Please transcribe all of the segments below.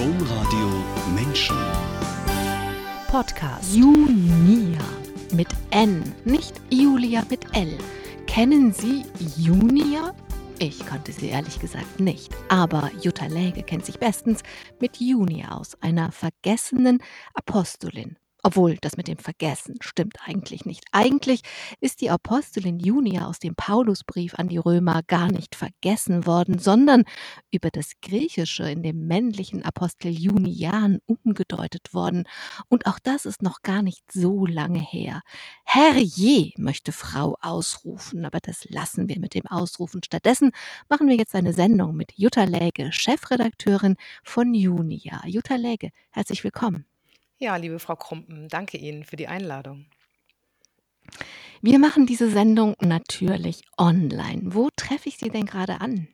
Domradio Menschen. Podcast. Junia mit N, nicht Julia mit L. Kennen Sie Junia? Ich kannte sie ehrlich gesagt nicht. Aber Jutta Läge kennt sich bestens mit Junia aus, einer vergessenen Apostolin. Obwohl, das mit dem Vergessen stimmt eigentlich nicht. Eigentlich ist die Apostelin Junia aus dem Paulusbrief an die Römer gar nicht vergessen worden, sondern über das Griechische in dem männlichen Apostel Junian umgedeutet worden. Und auch das ist noch gar nicht so lange her. Herrje, möchte Frau ausrufen, aber das lassen wir mit dem Ausrufen. Stattdessen machen wir jetzt eine Sendung mit Jutta Läge, Chefredakteurin von Junia. Jutta Läge, herzlich willkommen. Ja, liebe Frau Krumpen, danke Ihnen für die Einladung. Wir machen diese Sendung natürlich online. Wo treffe ich Sie denn gerade an?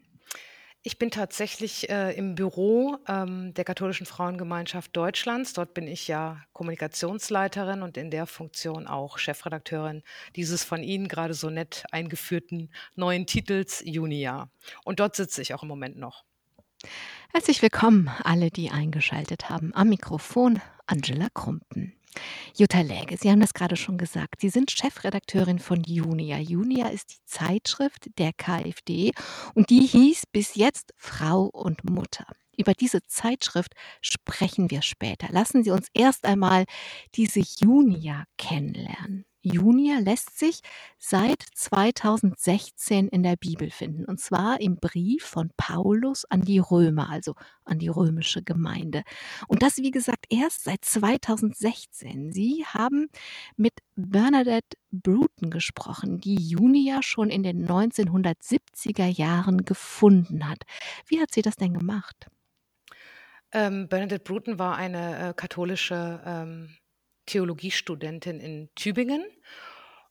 Ich bin tatsächlich äh, im Büro ähm, der Katholischen Frauengemeinschaft Deutschlands. Dort bin ich ja Kommunikationsleiterin und in der Funktion auch Chefredakteurin dieses von Ihnen gerade so nett eingeführten neuen Titels Junia. Und dort sitze ich auch im Moment noch. Herzlich willkommen, alle, die eingeschaltet haben. Am Mikrofon Angela Krumpen. Jutta Läge, Sie haben das gerade schon gesagt. Sie sind Chefredakteurin von Junia. Junia ist die Zeitschrift der KfD und die hieß bis jetzt Frau und Mutter. Über diese Zeitschrift sprechen wir später. Lassen Sie uns erst einmal diese Junia kennenlernen. Junia lässt sich seit 2016 in der Bibel finden, und zwar im Brief von Paulus an die Römer, also an die römische Gemeinde. Und das, wie gesagt, erst seit 2016. Sie haben mit Bernadette Bruton gesprochen, die Junia schon in den 1970er Jahren gefunden hat. Wie hat sie das denn gemacht? Ähm, Bernadette Bruton war eine äh, katholische ähm, Theologiestudentin in Tübingen.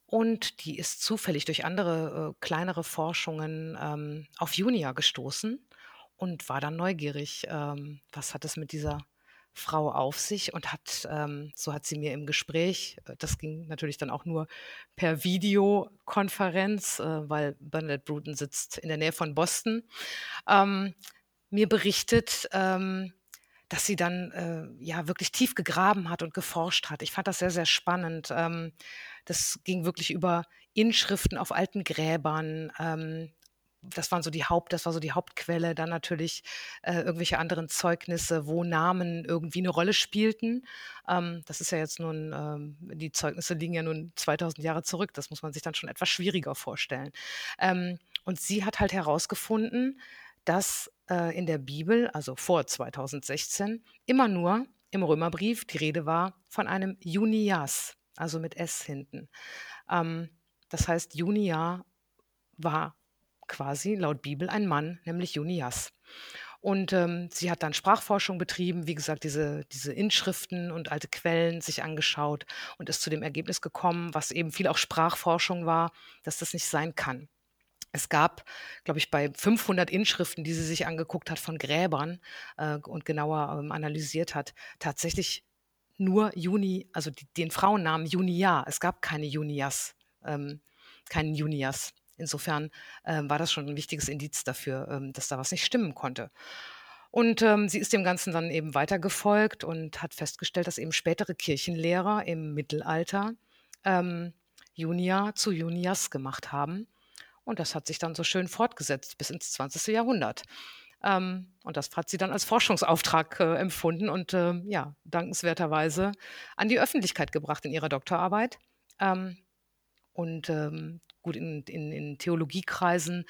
Und die ist zufällig durch andere äh, kleinere Forschungen ähm, auf Junia gestoßen und war dann neugierig, ähm, was hat es mit dieser Frau auf sich und hat, ähm, so hat sie mir im Gespräch, äh, das ging natürlich dann auch nur per Videokonferenz, äh, weil Bernadette Bruton sitzt in der Nähe von Boston, ähm, mir berichtet, ähm, dass sie dann äh, ja wirklich tief gegraben hat und geforscht hat. Ich fand das sehr, sehr spannend. Ähm, das ging wirklich über Inschriften auf alten Gräbern. Ähm, das waren so die Haupt, das war so die Hauptquelle. Dann natürlich äh, irgendwelche anderen Zeugnisse, wo Namen irgendwie eine Rolle spielten. Ähm, das ist ja jetzt nun, ähm, die Zeugnisse liegen ja nun 2000 Jahre zurück. Das muss man sich dann schon etwas schwieriger vorstellen. Ähm, und sie hat halt herausgefunden, dass äh, in der Bibel, also vor 2016, immer nur im Römerbrief die Rede war von einem Junias, also mit S hinten. Ähm, das heißt, Junia war quasi laut Bibel ein Mann, nämlich Junias. Und ähm, sie hat dann Sprachforschung betrieben, wie gesagt, diese, diese Inschriften und alte Quellen sich angeschaut und ist zu dem Ergebnis gekommen, was eben viel auch Sprachforschung war, dass das nicht sein kann. Es gab, glaube ich, bei 500 Inschriften, die sie sich angeguckt hat von Gräbern äh, und genauer ähm, analysiert hat, tatsächlich nur Juni, also die, den Frauennamen Junia. Es gab keine Junias, ähm, keinen Junias. Insofern äh, war das schon ein wichtiges Indiz dafür, ähm, dass da was nicht stimmen konnte. Und ähm, sie ist dem Ganzen dann eben weitergefolgt und hat festgestellt, dass eben spätere Kirchenlehrer im Mittelalter ähm, Junia zu Junias gemacht haben und das hat sich dann so schön fortgesetzt bis ins 20. Jahrhundert. Ähm, und das hat sie dann als Forschungsauftrag äh, empfunden und äh, ja, dankenswerterweise an die Öffentlichkeit gebracht in ihrer Doktorarbeit. Ähm, und ähm, gut, in, in, in Theologiekreisen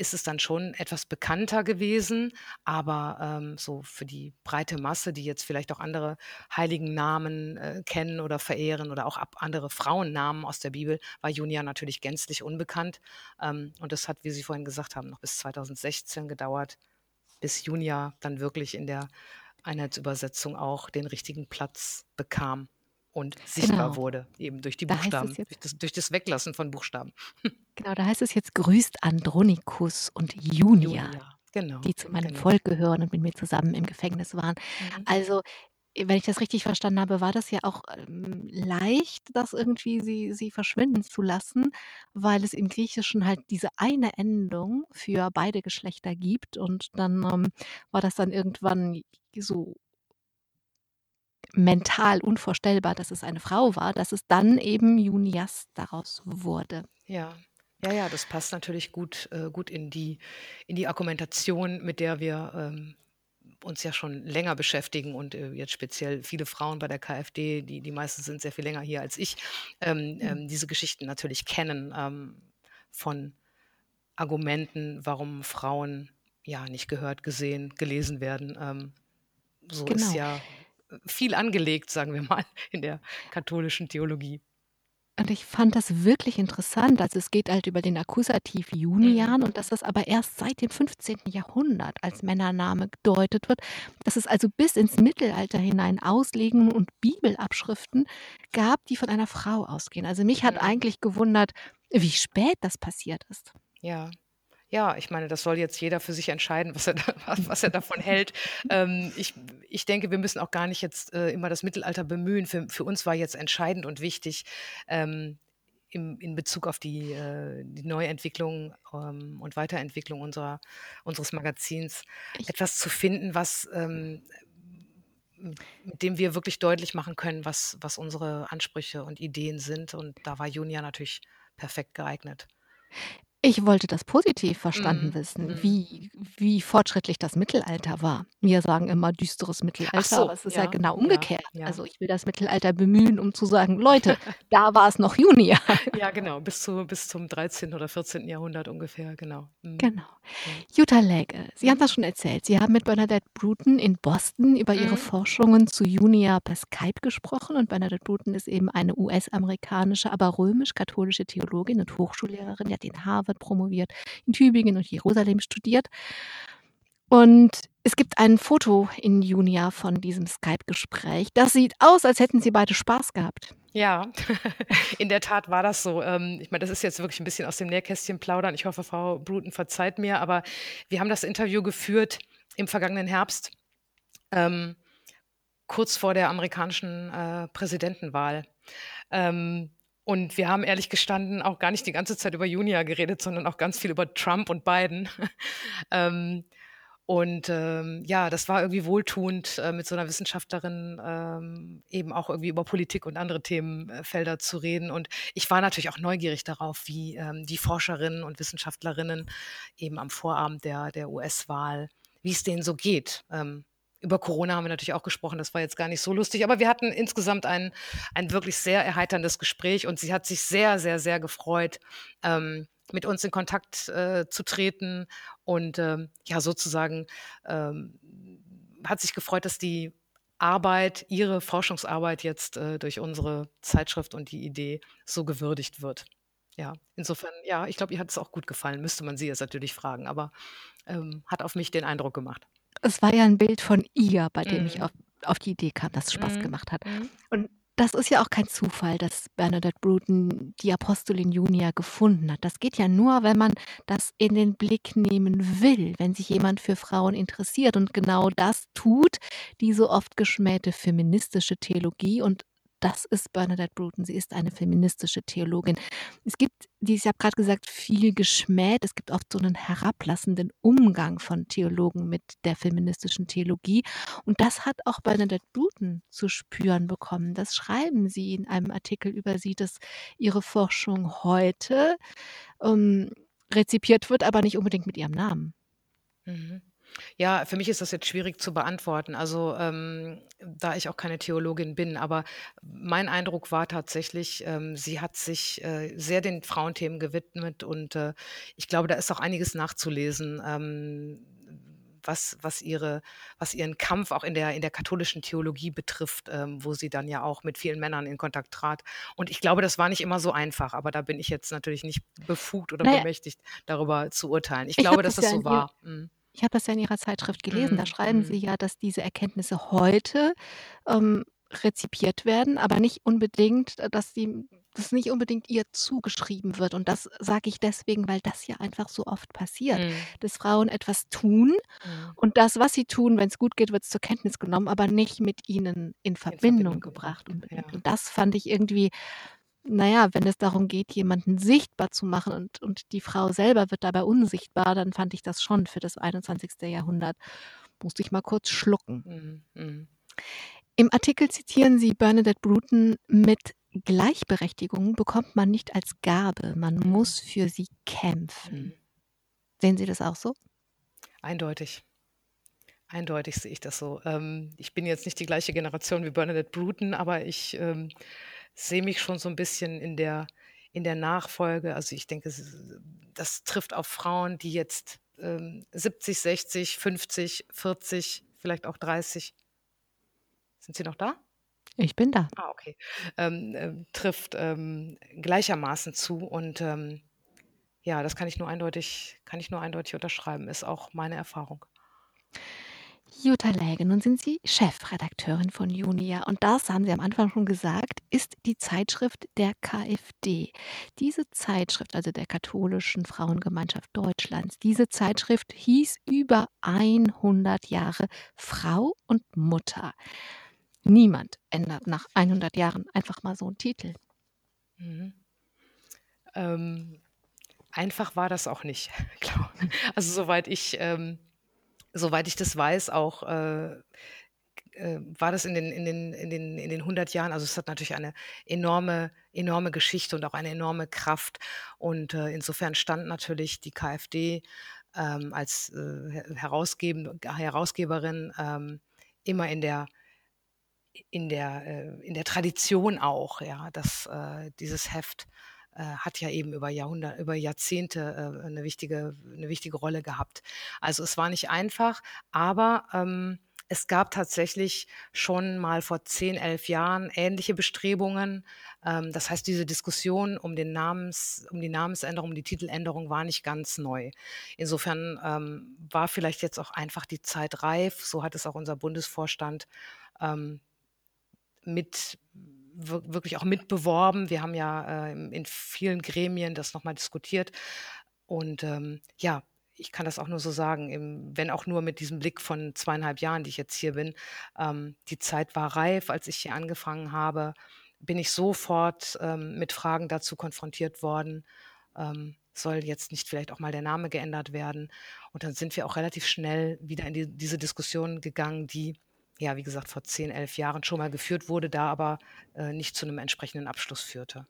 ist es dann schon etwas bekannter gewesen, aber ähm, so für die breite Masse, die jetzt vielleicht auch andere heiligen Namen äh, kennen oder verehren oder auch andere Frauennamen aus der Bibel, war Junia natürlich gänzlich unbekannt. Ähm, und das hat, wie Sie vorhin gesagt haben, noch bis 2016 gedauert, bis Junia dann wirklich in der Einheitsübersetzung auch den richtigen Platz bekam und sichtbar genau. wurde, eben durch die da Buchstaben, durch das, durch das, Weglassen von Buchstaben. Genau, da heißt es jetzt grüßt Andronikus und Junia, Junia genau, die zu meinem genau. Volk gehören und mit mir zusammen im Gefängnis waren. Mhm. Also wenn ich das richtig verstanden habe, war das ja auch, ähm, leicht, das irgendwie sie sie verschwinden zu lassen, weil es im Griechischen halt diese eine Endung für beide Geschlechter gibt und dann, ähm, war das dann irgendwann so mental unvorstellbar, dass es eine Frau war, dass es dann eben Junias daraus wurde. Ja. Ja, ja, das passt natürlich gut äh, gut in die in die Argumentation, mit der wir, ähm, uns ja schon länger beschäftigen und, äh, jetzt speziell viele Frauen bei der KfD, die die meisten sind sehr viel länger hier als ich, ähm, Mhm. ähm, diese Geschichten natürlich kennen, ähm, von Argumenten, warum Frauen, ja, nicht gehört, gesehen, gelesen werden. Ähm, so ist Genau. ja, äh, viel angelegt, sagen wir mal, in der katholischen Theologie. Und ich fand das wirklich interessant. Also, es geht halt über den Akkusativ Mhm. Junian und dass das aber erst seit dem 15. Jahrhundert als Männername gedeutet wird. Dass es also bis ins Mittelalter hinein Auslegungen und Bibelabschriften gab, die von einer Frau ausgehen. Also, mich hat Mhm. eigentlich gewundert, wie spät das passiert ist. Ja. Ja, ich meine, das soll jetzt jeder für sich entscheiden, was er da was er davon hält. Ähm, ich ich denke, wir müssen auch gar nicht jetzt, äh, immer das Mittelalter bemühen. Für für uns war jetzt entscheidend und wichtig, ähm, im in Bezug auf die äh, die Neuentwicklung, ähm, und Weiterentwicklung unserer unseres Magazins Ich etwas zu finden, was, ähm, mit dem wir wirklich deutlich machen können, was was unsere Ansprüche und Ideen sind. Und da war Junia natürlich perfekt geeignet. Ich wollte das positiv verstanden Mhm. wissen, Mhm. wie wie fortschrittlich das Mittelalter war. Wir sagen immer düsteres Ach Mittelalter, aber so, es ist ja ja, genau ja, umgekehrt. ja. Also, ich will das Mittelalter bemühen, um zu sagen: „Leute, da war es noch Junia.“ Ja, genau, bis zu bis zum 13. oder 14. Jahrhundert ungefähr, genau. Mhm. Genau. Ja. Jutta Läge, Sie haben das schon erzählt. Sie haben mit Bernadette Bruton in Boston über ihre Mhm. Forschungen zu Junia per Skype gesprochen und Bernadette Bruton ist eben eine US-amerikanische, aber römisch-katholische Theologin und Hochschullehrerin. Die hat in Harvard promoviert, in Tübingen und Jerusalem studiert. Und es gibt ein Foto in Junia von diesem Skype-Gespräch. Das sieht aus, als hätten sie beide Spaß gehabt. Ja, in der Tat war das so. Ähm, ich meine, das ist jetzt wirklich 'n bisschen aus dem Nähkästchen plaudern. Ich hoffe, Frau Bruton verzeiht mir, aber wir haben das Interview geführt im vergangenen Herbst, ähm, kurz vor der amerikanischen, äh, Präsidentenwahl. Ähm, und wir haben ehrlich gestanden auch gar nicht die ganze Zeit über Junia geredet, sondern auch ganz viel über Trump und Biden. Ähm, und, ähm, ja, das war irgendwie wohltuend, äh, mit so 'ner Wissenschaftlerin, ähm, eben auch irgendwie über Politik und andere Themenfelder Felder zu reden. Und ich war natürlich auch neugierig darauf, wie, ähm, die Forscherinnen und Wissenschaftlerinnen eben am Vorabend der der US-Wahl wie's denen so geht. Ähm, über Corona haben wir natürlich auch gesprochen, das war jetzt gar nicht so lustig, aber wir hatten insgesamt ein ein wirklich sehr erheiterndes Gespräch und sie hat sich sehr, sehr, sehr gefreut, ähm, mit uns in Kontakt, äh, zu treten und, ähm, ja, sozusagen, ähm, hat sich gefreut, dass die Arbeit ihre Forschungsarbeit jetzt, äh, durch unsere Zeitschrift und die Idee so gewürdigt wird. Ja, insofern, ja, ich glaube, ihr hat es auch gut gefallen. Müsste man sie jetzt natürlich fragen, aber, ähm, hat auf mich den Eindruck gemacht. Es war ja 'n Bild von ihr, bei dem ich Mhm. auf auf die Idee kam, dass es Spaß Mhm. gemacht hat. Mhm. Und das ist ja auch kein Zufall, dass Bernadette Bruton die Apostolin Junia gefunden hat. Das geht ja nur, wenn man das in den Blick nehmen will, wenn sich jemand für Frauen interessiert und genau das tut die so oft geschmähte feministische Theologie und das ist Bernadette Bruton. Sie ist eine feministische Theologin. Es gibt ich habe grad gesagt, viel geschmäht. Es gibt oft so 'nen herablassenden Umgang von Theologen mit der feministischen Theologie. Und das hat auch Bernadette Bruton zu spüren bekommen. Das schreiben Sie in einem Artikel über sie, dass ihre Forschung heute, ähm, rezipiert wird, aber nicht unbedingt mit ihrem Namen. Mhm. Ja, für mich ist das jetzt schwierig zu beantworten, also, ähm, da ich auch keine Theologin bin. Aber mein Eindruck war tatsächlich, ähm, sie hat sich, äh, sehr den Frauenthemen gewidmet und, äh, ich glaube, da ist auch einiges nachzulesen, ähm, was was ihre was ihren Kampf auch in der in der katholischen Theologie betrifft, ähm, wo sie dann ja auch mit vielen Männern in Kontakt trat. Und ich glaube, das war nicht immer so einfach, aber da bin ich jetzt natürlich nicht befugt oder Na ja bemächtigt, darüber zu urteilen. Ich ich glaube, dass das ja so war. Mhm. Ich habe das ja in Ihrer Zeitschrift gelesen. Da Mhm, schreiben Sie mhm. ja, dass diese Erkenntnisse heute, ähm, rezipiert werden, aber nicht unbedingt, äh, dass sie das nicht unbedingt ihr zugeschrieben wird. Und das sage ich deswegen, weil das ja einfach so oft passiert, Mhm. dass Frauen etwas tun Mhm. und das, was sie tun, wenn es gut geht, wird es zur Kenntnis genommen, aber nicht mit ihnen in In Verbindung Verbindung gebracht gebracht, unbedingt. ja. Und das fand ich irgendwie na ja, wenn es darum geht, jemanden sichtbar zu machen und und die Frau selber wird dabei unsichtbar, dann fand ich das schon für das 21. Jahrhundert musste ich mal kurz schlucken. Mhm. Mhm. Im Artikel zitieren Sie Bernadette Bruton mit „Gleichberechtigung bekommt man nicht als Gabe, man muss für sie kämpfen.“ Mhm. Sehen Sie das auch so? Eindeutig. Eindeutig sehe ich das so. Ähm, ich bin jetzt nicht die gleiche Generation wie Bernadette Bruton, aber ich, ähm, sehe mich schon so 'n bisschen in der in der Nachfolge. Also, ich denke, ist das trifft auf Frauen, die jetzt, ähm, 70, 60, 50, 40, vielleicht auch 30 Sind Sie noch da? Ich bin da. Ah, okay. Ähm, ähm, trifft, ähm, gleichermaßen zu und, ähm, ja, das kann ich nur eindeutig kann ich nur eindeutig unterschreiben, ist auch meine Erfahrung. Jutta Läge, nun sind Sie Chefredakteurin von Junia und das, haben Sie am Anfang schon gesagt, ist die Zeitschrift der KfD. Diese Zeitschrift, also der Katholischen Frauengemeinschaft Deutschlands, diese Zeitschrift hieß über 100 Jahre „Frau und Mutter“. Niemand ändert nach 100 Jahren einfach mal so 'n Titel. Mhm. Ähm, einfach war das auch nicht, glaube also, soweit ich ähm, soweit ich das weiß, auch, äh, äh, war das in den in den in den in den 100 Jahren also, es hat natürlich eine enorme enorme Geschichte und auch eine enorme Kraft. Und, äh, insofern stand natürlich die KfD, ähm, als, äh, Her herausgebende Herausgeberin, ähm, immer in der in der äh, in der Tradition auch, ja, dass, äh, dieses Heft, äh, hat ja eben über Jahrhundert über Jahrzehnte, äh, 'ne wichtige 'ne wichtige Rolle gehabt. Also, es war nicht einfach, aber, ähm, es gab tatsächlich schon mal vor 10, 11 Jahren ähnliche Bestrebungen. Ähm, das heißt, diese Diskussion um den Namens um die Namensänderung, um die Titeländerung war nicht ganz neu. Insofern, ähm, war vielleicht jetzt auch einfach die Zeit reif, so hat es auch unser Bundesvorstand, ähm, mit wirklich auch mitbeworben. Wir haben ja, äh, in vielen Gremien das noch mal diskutiert. Und, ähm, ja, ich kann das auch nur so sagen, im wenn auch nur mit diesem Blick von 2,5 Jahren, die ich jetzt hier bin. Ähm, die Zeit war reif. Als ich hier angefangen habe, bin ich sofort, ähm, mit Fragen dazu konfrontiert worden, ähm, soll jetzt nicht vielleicht auch mal der Name geändert werden? Und dann sind wir auch relativ schnell wieder in die diese Diskussion gegangen, die, ja, wie gesagt, vor 10, 11 Jahren schon mal geführt wurde, da aber, äh, nicht zu 'nem entsprechenden Abschluss führte.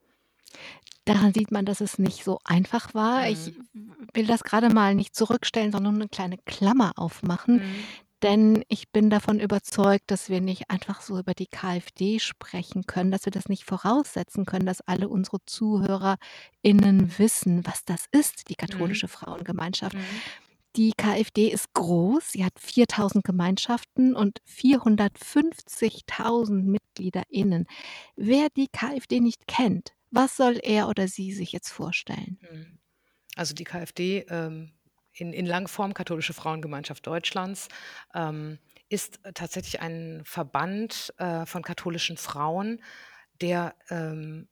Daran sieht man, dass es nicht so einfach war. Ich Mhm. will das grade mal nicht zurückstellen, sondern 'ne kleine Klammer aufmachen, Mhm. denn ich bin davon überzeugt, dass wir nicht einfach so über die KfD sprechen können, dass wir das nicht voraussetzen können, dass alle unsere ZuhörerInnen wissen, was das ist, die Mhm. Katholische Frauengemeinschaft. Die KfD ist groß, sie hat 4.000 Gemeinschaften und 450.000 MitgliederInnen. Wer die KfD nicht kennt, was soll er oder sie sich jetzt vorstellen? Mhm. Also, die KfD, ähm, in in Langform Katholische Frauengemeinschaft Deutschlands, ähm, ist tatsächlich ein Verband, äh, von katholischen Frauen, der, ähm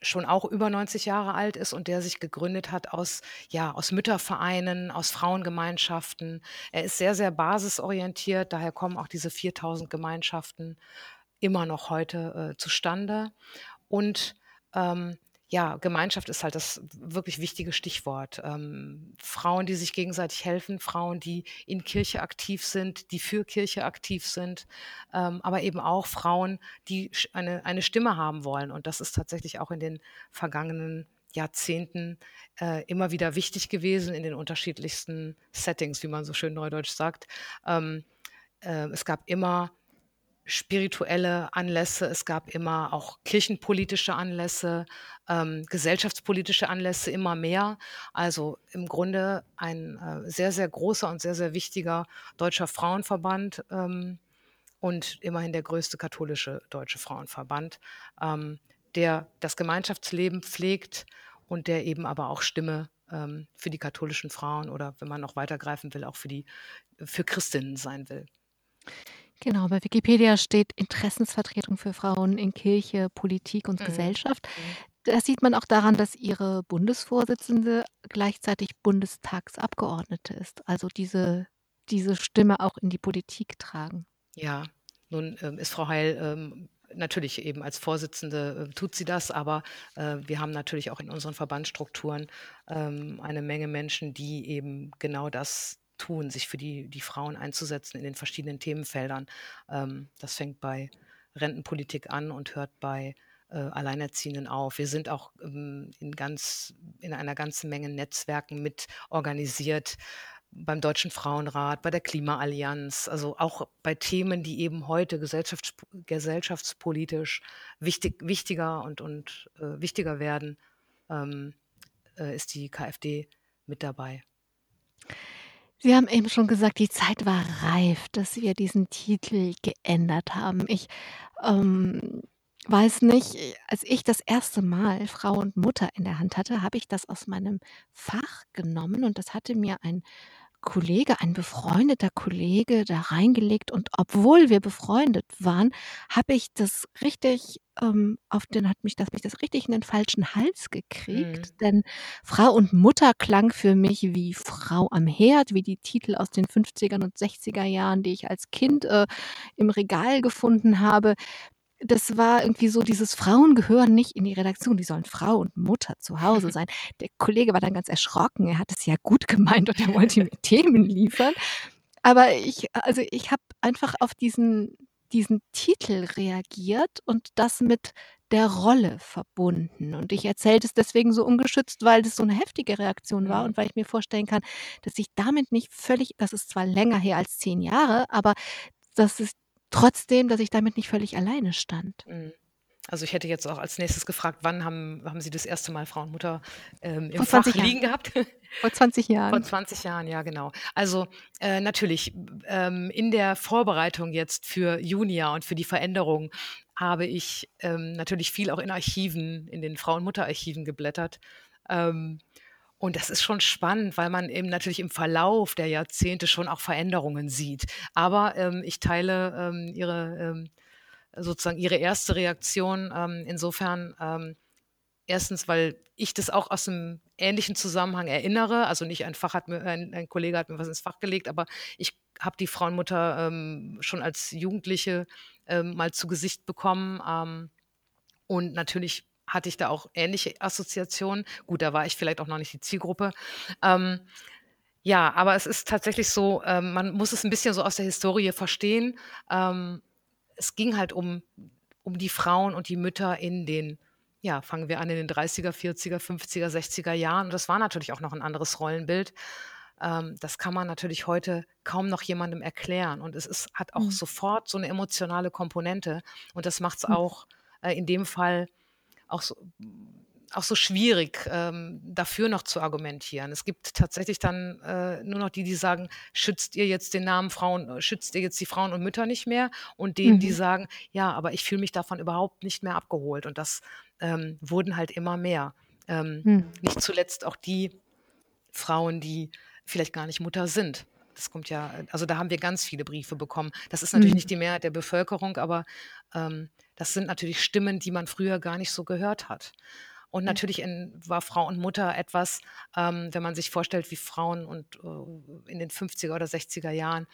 schon auch über 90 Jahre alt ist und der sich gegründet hat aus ja, aus Müttervereinen, aus Frauengemeinschaften. Er ist sehr, sehr basisorientiert, daher kommen auch diese 4.000 Gemeinschaften immer noch heute, äh, zustande. Und, ähm, ja, Gemeinschaft ist halt das wirklich wichtige Stichwort. Ähm, Frauen, die sich gegenseitig helfen, Frauen, die in Kirche aktiv sind, die für Kirche aktiv sind, ähm, aber eben auch Frauen, die eine eine Stimme haben wollen. Und das ist tatsächlich auch in den vergangenen Jahrzehnten, äh, immer wieder wichtig gewesen in den unterschiedlichsten Settings, wie man so schön neudeutsch sagt. Ähm, äh, es gab immer spirituelle Anlässe, es gab immer auch kirchenpolitische Anlässe, ähm, gesellschaftspolitische Anlässe, immer mehr. Also, im Grunde ein, äh, sehr, sehr großer und sehr, sehr wichtiger deutscher Frauenverband, ähm, und immerhin der größte katholische deutsche Frauenverband, ähm, der das Gemeinschaftsleben pflegt und der eben aber auch Stimme, ähm, für die katholischen Frauen oder wenn man noch weiter greifen will, auch für die für Christinnen sein will. Genau, bei Wikipedia steht Interessensvertretung für Frauen in Kirche, Politik und Mhm. Gesellschaft. Mhm. Das sieht man auch daran, dass Ihre Bundesvorsitzende gleichzeitig Bundestagsabgeordnete ist, also diese diese Stimme auch in die Politik tragen. Ja, nun, ähm, ist Frau Heil, ähm, natürlich eben als Vorsitzende, äh, tut sie das, aber, äh, wir haben natürlich auch in unseren Verbandsstrukturen, ähm, eine Menge Menschen, die eben genau das tun, sich für die die Frauen einzusetzen in den verschiedenen Themenfeldern. Ähm, das fängt bei Rentenpolitik an und hört bei, äh, Alleinerziehenden auf. Wir sind auch, ähm, in ganz in einer ganzen Menge Netzwerken mit organisiert, beim Deutschen Frauenrat, bei der Klimaallianz, also auch bei Themen, die eben heute gesellschafts gesellschaftspolitisch wichtig wichtiger und und, äh, wichtiger werden, ähm, äh, ist die KfD mit dabei. Sie haben eben schon gesagt, die Zeit war reif, dass wir diesen Titel geändert haben. Ich, ähm, weiß nicht, als ich das erste Mal Frau und Mutter in der Hand hatte, habe ich das aus meinem Fach genommen und das hatte mir ein Kollege, ein befreundeter Kollege da reingelegt und obwohl wir befreundet waren, habe ich das richtig, ähm auf den hat mich das mich das richtig in den falschen Hals Mhm. gekriegt, denn Frau und Mutter klang für mich wie Frau am Herd, wie die Titel aus den 50er und 60er Jahren, die ich als Kind, äh, im Regal gefunden habe. Das war irgendwie so dieses Frauen gehören nicht in die Redaktion, die sollen Frau und Mutter zu Hause sein. Der Kollege war dann ganz erschrocken. Er hat es ja gut gemeint und er wollte mir Themen liefern. Aber ich also, ich habe einfach auf diesen diesen Titel reagiert und das mit der Rolle verbunden. Und ich erzähle das deswegen so ungeschützt, weil das so 'ne heftige Reaktion war Mhm. und weil ich mir vorstellen kann, dass ich damit nicht völlig das ist zwar länger her als 10 Jahre, aber das ist trotzdem, dass ich damit nicht völlig alleine stand. Mhm. Also, ich hätte jetzt auch als Nächstes gefragt, wann haben haben Sie das erste Mal Frau und Mutter, ähm, im Vor Fach 20 Jahren. liegen gehabt? Vor 20 Vor Jahren. 20 Jahren, ja genau. Also, äh, natürlich, ähm, in der Vorbereitung jetzt für Junia und für die Veränderung habe ich, ähm, natürlich viel auch in Archiven, in den Frau und Mutter-Archiven geblättert. Ähm, und das ist schon spannend, weil man eben natürlich im Verlauf der Jahrzehnte schon auch Veränderungen sieht. Aber, ähm, ich teile, ähm, Ihre, ähm sozusagen Ihre erste Reaktion, ähm, insofern, ähm, 1., weil ich das auch aus 'nem ähnlichen Zusammenhang erinnere. Also, nicht ein Fach hat mir ein ein Kollege hat mir was ins Fach gelegt, aber ich habe die Frau und Mutter, ähm, schon als Jugendliche, ähm, mal zu Gesicht bekommen, ähm, und natürlich hatte ich da auch ähnliche Assoziationen. Gut, da war ich vielleicht auch noch nicht die Zielgruppe. Ähm, ja, aber es ist tatsächlich so, man muss es 'n bisschen so aus der Historie verstehen. Ähm, es ging halt um um die Frauen und die Mütter in den ja, fangen wir an in den 30er, 40er, 50er, 60er Jahren. Und das war natürlich auch noch 'n anderes Rollenbild. Ähm, das kann man natürlich heute kaum noch jemandem erklären. Und es ist hat auch Mhm. sofort so 'ne emotionale Komponente. Und das macht's Mhm. auch, äh, in dem Fall auch so auch so schwierig, ähm, dafür noch zu argumentieren. Es gibt tatsächlich dann, äh, nur noch die, die sagen: „Schützt ihr jetzt den Namen Frauen äh, schützt ihr jetzt die Frauen und Mütter nicht mehr?“ Und denen, die Mhm. sagen: „Ja, aber ich fühle mich davon überhaupt nicht mehr abgeholt.“ Und das, ähm, wurden halt immer mehr. Ähm, Mhm. nicht zuletzt auch die Frauen, die vielleicht gar nicht Mutter sind. Das kommt ja äh, also, da haben wir ganz viele Briefe bekommen. Das ist natürlich nicht Mhm. die Mehrheit der Bevölkerung, aber, ähm, das sind natürlich Stimmen, die man früher gar nicht so gehört hat. Und Ja. natürlich in war Frau und Mutter etwas, ähm, wenn man sich vorstellt, wie Frauen und äh, in den 50er oder 60er Jahren,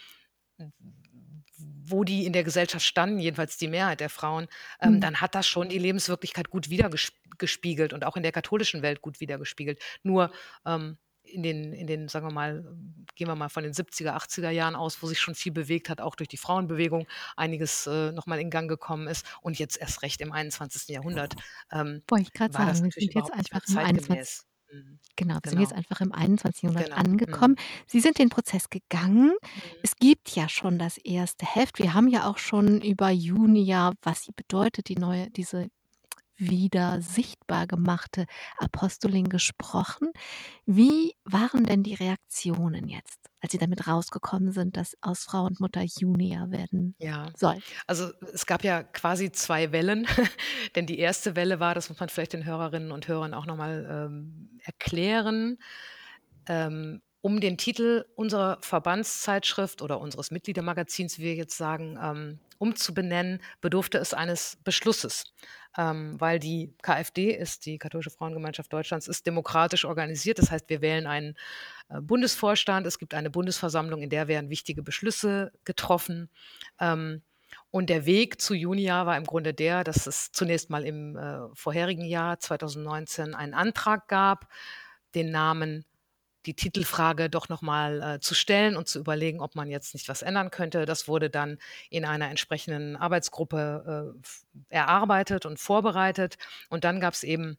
wo die in der Gesellschaft standen, jedenfalls die Mehrheit der Frauen, ähm, Mhm. dann hat das schon die Lebenswirklichkeit gut widergesp gespiegelt und auch in der katholischen Welt gut widergespiegelt. Nur, ähm, in den in den, sagen wir mal gehen wir mal von den 70er, 80er Jahren aus, wo sich schon viel bewegt hat, auch durch die Frauenbewegung einiges, äh, noch mal in Gang gekommen ist und jetzt erst recht im 21. Jahrhundert, ähm, Wollte ich grad war das sagen, wir natürlich sind jetzt nicht mehr einfach im 21 zeitgemäß. Mhm. genau, wir sind jetzt Genau. einfach im 21. Jahrhundert Genau. angekommen. Mhm. Sie sind den Prozess gegangen. Mhm. Es gibt ja schon das 1. Heft. Wir haben ja auch schon über Junia, was sie bedeutet, die neue diese wieder sichtbar gemachte Apostelin gesprochen. Wie waren denn die Reaktionen jetzt, als Sie damit rausgekommen sind, dass aus Frau und Mutter Junia werden Ja. soll? Also, es gab ja quasi 2 Wellen, denn die 1. Welle war das muss man vielleicht den Hörerinnen und Hörern auch noch mal, ähm, erklären. Ähm, um den Titel unserer Verbandszeitschrift oder unseres Mitgliedermagazins, wie wir jetzt sagen, ähm, umzubenennen, bedurfte es eines Beschlusses, ähm, weil die KfD ist, die Katholische Frauengemeinschaft Deutschlands, ist demokratisch organisiert. Das heißt, wir wählen einen äh, Bundesvorstand, es gibt eine Bundesversammlung, in der werden wichtige Beschlüsse getroffen. Ähm, und der Weg zu Junia war im Grunde der, dass es zunächst mal im äh, vorherigen Jahr 2019 einen Antrag gab, den Namen die Titelfrage doch nochmal äh, zu stellen und zu überlegen, ob man jetzt nicht was ändern könnte. Das wurde dann in einer entsprechenden Arbeitsgruppe äh, erarbeitet und vorbereitet. Und dann gab es eben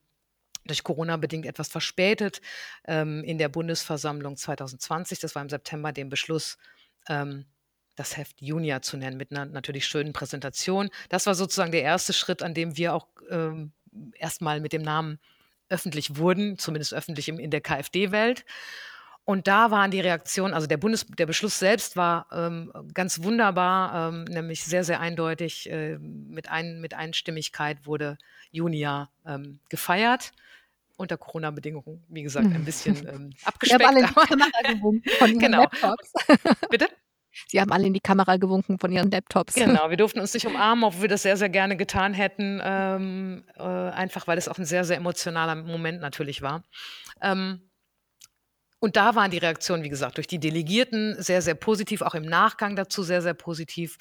durch Corona bedingt etwas verspätet ähm, in der Bundesversammlung 2020, das war im September, den Beschluss, ähm, das Heft Junia zu nennen, mit einer natürlich schönen Präsentation. Das war sozusagen der erste Schritt, an dem wir auch ähm, erstmal mit dem Namen öffentlich wurden, zumindest öffentlich im, in der KfD-Welt. Und da waren die Reaktionen, also der Bundes, der Beschluss selbst war ähm, ganz wunderbar, ähm, nämlich sehr, sehr eindeutig. Äh, mit, ein, mit Einstimmigkeit wurde Junia ähm, gefeiert. Unter Corona-Bedingungen, wie gesagt, ein bisschen ähm, abgespeckt. Wir haben alle gewunken von ihren genau. Laptops. Bitte? Sie haben alle in die Kamera gewunken von ihren Laptops. Genau, wir durften uns nicht umarmen, obwohl wir das sehr, sehr gerne getan hätten. Ähm, äh, einfach weil es auch ein sehr, sehr emotionaler Moment natürlich war. Ähm, und da waren die Reaktionen, wie gesagt, durch die Delegierten sehr, sehr positiv, auch im Nachgang dazu sehr, sehr positiv.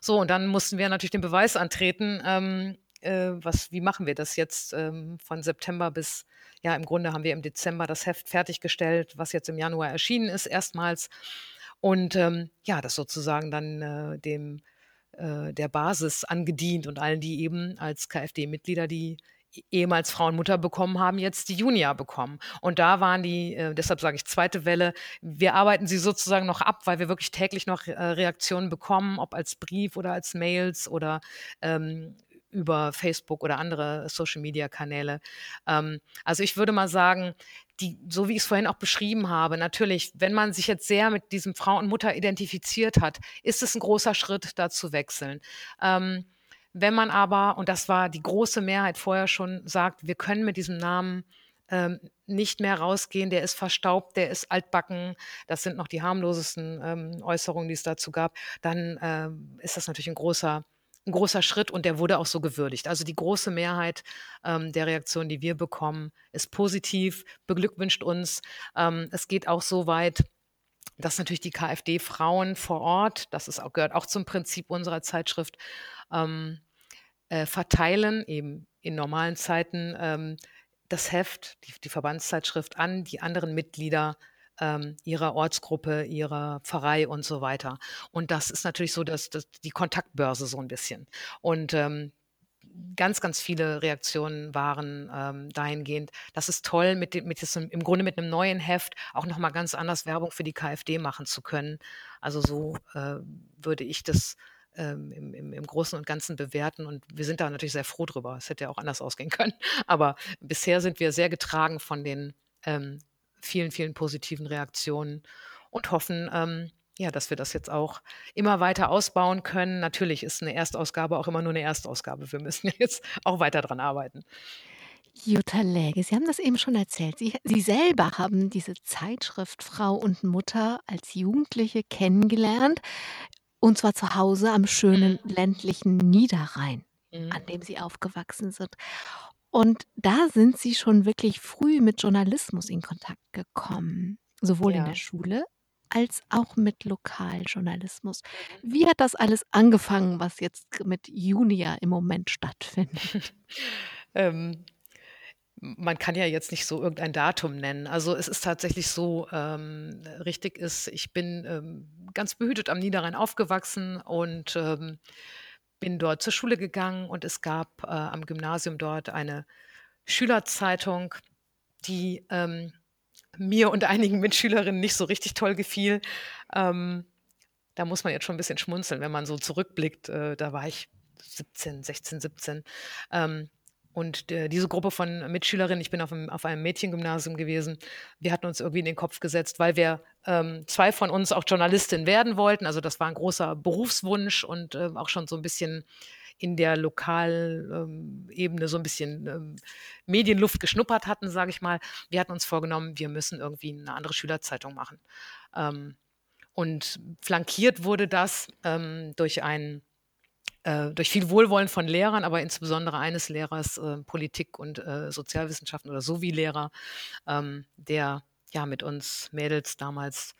So, und dann mussten wir natürlich den Beweis antreten. Ähm, äh, was, wie machen wir das jetzt ähm, von September bis, ja, im Grunde haben wir im Dezember das Heft fertiggestellt, was jetzt im Januar erschienen ist, erstmals. Und ähm, ja, das sozusagen dann äh, dem äh, der Basis angedient und allen, die eben als KfD-Mitglieder die e-, ehemals Frauenmutter bekommen haben, jetzt die Junia bekommen. Und da waren die, äh, deshalb sage ich zweite Welle, wir arbeiten sie sozusagen noch ab, weil wir wirklich täglich noch äh, Reaktionen bekommen, ob als Brief oder als Mails oder ähm, über Facebook oder andere Social-Media-Kanäle. Ähm, also ich würde mal sagen, die, so wie ich es vorhin auch beschrieben habe, natürlich, wenn man sich jetzt sehr mit diesem Frau und Mutter identifiziert hat, ist es ein großer Schritt, da zu wechseln. Ähm, wenn man aber, und das war die große Mehrheit vorher schon, sagt, wir können mit diesem Namen ähm, nicht mehr rausgehen, der ist verstaubt, der ist altbacken, das sind noch die harmlosesten ähm, Äußerungen, die es dazu gab, dann ähm, ist das natürlich ein großer ein großer Schritt und der wurde auch so gewürdigt. Also die große Mehrheit ähm, der Reaktionen, die wir bekommen, ist positiv, beglückwünscht uns. Ähm, es geht auch so weit, dass natürlich die KfD-Frauen vor Ort, das ist auch, gehört auch zum Prinzip unserer Zeitschrift, ähm, äh, verteilen, eben in normalen Zeiten, ähm, das Heft, die, die Verbandszeitschrift an die anderen Mitglieder ähm, ihrer Ortsgruppe, ihrer Pfarrei und so weiter. Und das ist natürlich so, dass, dass die Kontaktbörse so ein bisschen. Und ähm, ganz, ganz viele Reaktionen waren ähm, dahingehend, das ist toll, mit, mit diesem, im Grunde mit einem neuen Heft auch nochmal ganz anders Werbung für die KfD machen zu können. Also so äh, würde ich das ähm, im, im, im, Großen und Ganzen bewerten. Und wir sind da natürlich sehr froh drüber. Es hätte ja auch anders ausgehen können. Aber bisher sind wir sehr getragen von den ähm, vielen, vielen positiven Reaktionen und hoffen, ähm, ja, dass wir das jetzt auch immer weiter ausbauen können. Natürlich ist eine Erstausgabe auch immer nur eine Erstausgabe. Wir müssen jetzt auch weiter dran arbeiten. Jutta Läge, Sie haben das eben schon erzählt. Sie, Sie selber haben diese Zeitschrift Frau und Mutter als Jugendliche kennengelernt. Und zwar zu Hause am schönen mhm. ländlichen Niederrhein, mhm. an dem Sie aufgewachsen sind. Und da sind Sie schon wirklich früh mit Journalismus in Kontakt gekommen, sowohl in der Schule als auch mit Lokaljournalismus. Mhm. Wie hat das alles angefangen, was jetzt mit Junia im Moment stattfindet? Ähm, man kann ja jetzt nicht so irgendein Datum nennen. Also es ist tatsächlich so, ähm, richtig ist, ich bin ähm, ganz behütet am Niederrhein aufgewachsen und ähm, bin dort zur Schule gegangen und es gab äh, am Gymnasium dort eine Schülerzeitung, die ähm, mir und einigen Mitschülerinnen nicht so richtig toll gefiel. Ähm, da muss man jetzt schon ein bisschen schmunzeln, wenn man so zurückblickt. Äh, da war ich 17, 16, 17. Ähm, und äh, diese Gruppe von Mitschülerinnen, ich bin auf einem, auf einem Mädchengymnasium gewesen, wir hatten uns irgendwie in den Kopf gesetzt, weil wir ähm, zwei von uns auch Journalistin werden wollten. Also das war ein großer Berufswunsch und äh, auch schon so ein bisschen in der Lokalebene ähm, so ein bisschen ähm, Medienluft geschnuppert hatten, sage ich mal. Wir hatten uns vorgenommen, wir müssen irgendwie eine andere Schülerzeitung machen. Ähm, und flankiert wurde das ähm, durch ein äh, durch viel Wohlwollen von Lehrern, aber insbesondere eines Lehrers, äh, Politik und äh, Sozialwissenschaften oder so wie Lehrer, ähm, der ja mit uns Mädels damals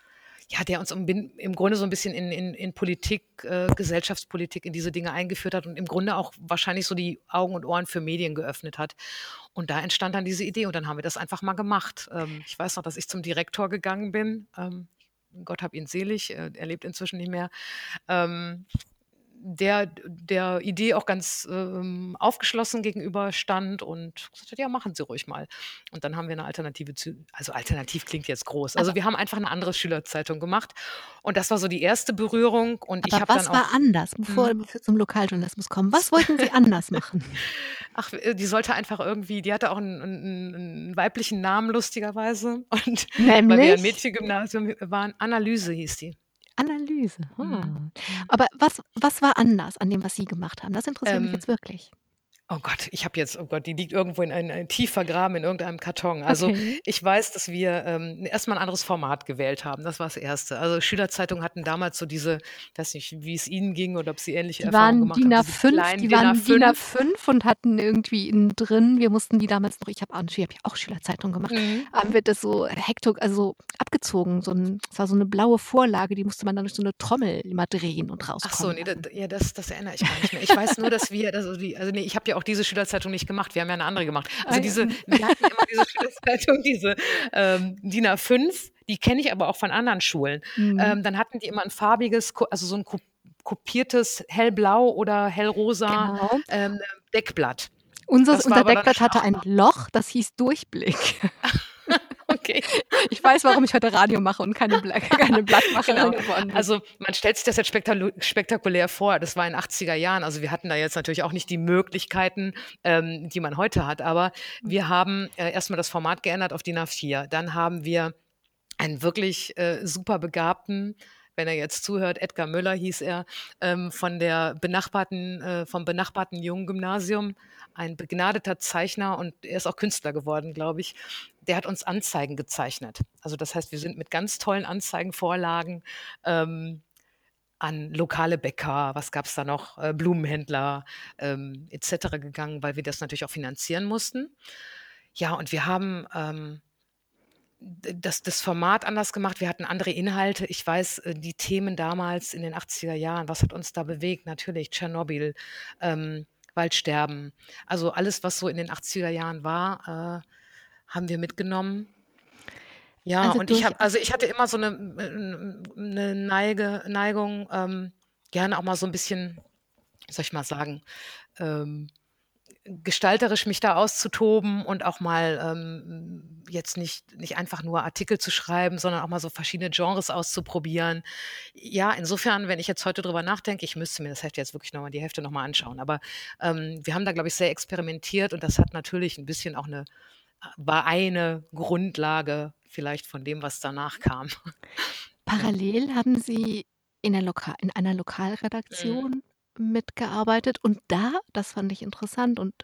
ja, der uns im Grunde so ein bisschen in, in, in Politik, äh, Gesellschaftspolitik, in diese Dinge eingeführt hat und im Grunde auch wahrscheinlich so die Augen und Ohren für Medien geöffnet hat. Und da entstand dann diese Idee und dann haben wir das einfach mal gemacht. Ähm, ich weiß noch, dass ich zum Direktor gegangen bin. Ähm, Gott hab ihn selig, äh, er lebt inzwischen nicht mehr. Ähm, der der Idee auch ganz ähm, aufgeschlossen gegenüberstand und gesagt hat, ja, machen Sie ruhig mal. Und dann haben wir eine Alternative zu, also alternativ klingt jetzt groß. Also wir haben einfach eine andere Schülerzeitung gemacht. Und das war so die erste Berührung. Und ich Aber habe was dann auch. war anders, bevor Mhm. wir zum Lokaljournalismus kommen? Was wollten Sie anders machen? Ach, die sollte einfach irgendwie, die hatte auch einen, einen, einen weiblichen Namen, lustigerweise. Und weil wir ein Nämlich Mädchengymnasium waren, Analyse hieß die. Analyse. Mhm. Aber was, was war anders an dem, was Sie gemacht haben? Das interessiert mich Ähm, jetzt wirklich. Oh Gott, ich habe jetzt, oh Gott, die liegt irgendwo in ein, ein tief vergraben in irgendeinem Karton. Also Okay. ich weiß, dass wir ähm, erstmal ein anderes Format gewählt haben. Das war das Erste. Also Schülerzeitungen hatten damals so diese, ich weiß nicht, wie es Ihnen ging oder ob Sie ähnliche Die Erfahrungen waren gemacht DIN haben, diese A5, kleinen die waren DIN A5. A5 und hatten irgendwie innen drin, wir mussten die damals noch, ich habe hab ja auch Schülerzeitung gemacht, Mhm. haben wir das so hekto, also abgezogen. So ein, es war so eine blaue Vorlage, die musste man dann durch so eine Trommel immer drehen und Ach so, rauskommen nee, da- ja, das, das erinnere ich gar nicht mehr. Ich weiß nur, dass wir, also, die, also nee, ich habe ja auch diese Schülerzeitung nicht gemacht. Wir haben ja eine andere gemacht. Also Ah, diese, wir hatten immer diese Schülerzeitung, diese ähm, DIN A5, die kenne ich aber auch von anderen Schulen. Mhm. Ähm, dann hatten die immer ein farbiges, also so ein ko- kopiertes hellblau oder hellrosa Genau. ähm, Deckblatt. Unser, Das war unser Deckblatt hatte ein Loch, das hieß Durchblick. Okay. Ich weiß, warum ich heute Radio mache und keine, Bla keine Blattmacherin Genau. geworden bin. Also man stellt sich das jetzt spektakulär vor. Das war in den 80er Jahren. Also wir hatten da jetzt natürlich auch nicht die Möglichkeiten, ähm, die man heute hat. Aber wir haben äh, erstmal das Format geändert auf DIN A4. Dann haben wir einen wirklich äh, super begabten, wenn er jetzt zuhört, Edgar Müller hieß er, ähm, von der benachbarten, äh, vom benachbarten jungen Gymnasium, ein begnadeter Zeichner und er ist auch Künstler geworden, glaube ich. Der hat uns Anzeigen gezeichnet. Also das heißt, wir sind mit ganz tollen Anzeigenvorlagen ähm, an lokale Bäcker, was gab es da noch, äh, Blumenhändler ähm, etc. gegangen, weil wir das natürlich auch finanzieren mussten. Ja, und wir haben ähm, das, das Format anders gemacht. Wir hatten andere Inhalte. Ich weiß, äh, die Themen damals in den 80er Jahren, was hat uns da bewegt? Natürlich Tschernobyl, ähm, Waldsterben. Also alles, was so in den 80er Jahren war, äh, haben wir mitgenommen. Ja, Also und ich habe, also ich hatte immer so eine, eine Neige, Neigung, ähm, gerne auch mal so ein bisschen, wie soll ich mal sagen, ähm, gestalterisch mich da auszutoben und auch mal ähm, jetzt nicht, nicht einfach nur Artikel zu schreiben, sondern auch mal so verschiedene Genres auszuprobieren. Ja, insofern, wenn ich jetzt heute drüber nachdenke, ich müsste mir das Heft jetzt wirklich nochmal, die Hefte nochmal anschauen. Aber ähm, wir haben da, glaube ich, sehr experimentiert und das hat natürlich ein bisschen auch eine, war eine Grundlage vielleicht von dem, was danach kam. Parallel haben Sie in, Loka in einer Mhm. Lokalredaktion mitgearbeitet und da, das fand ich interessant und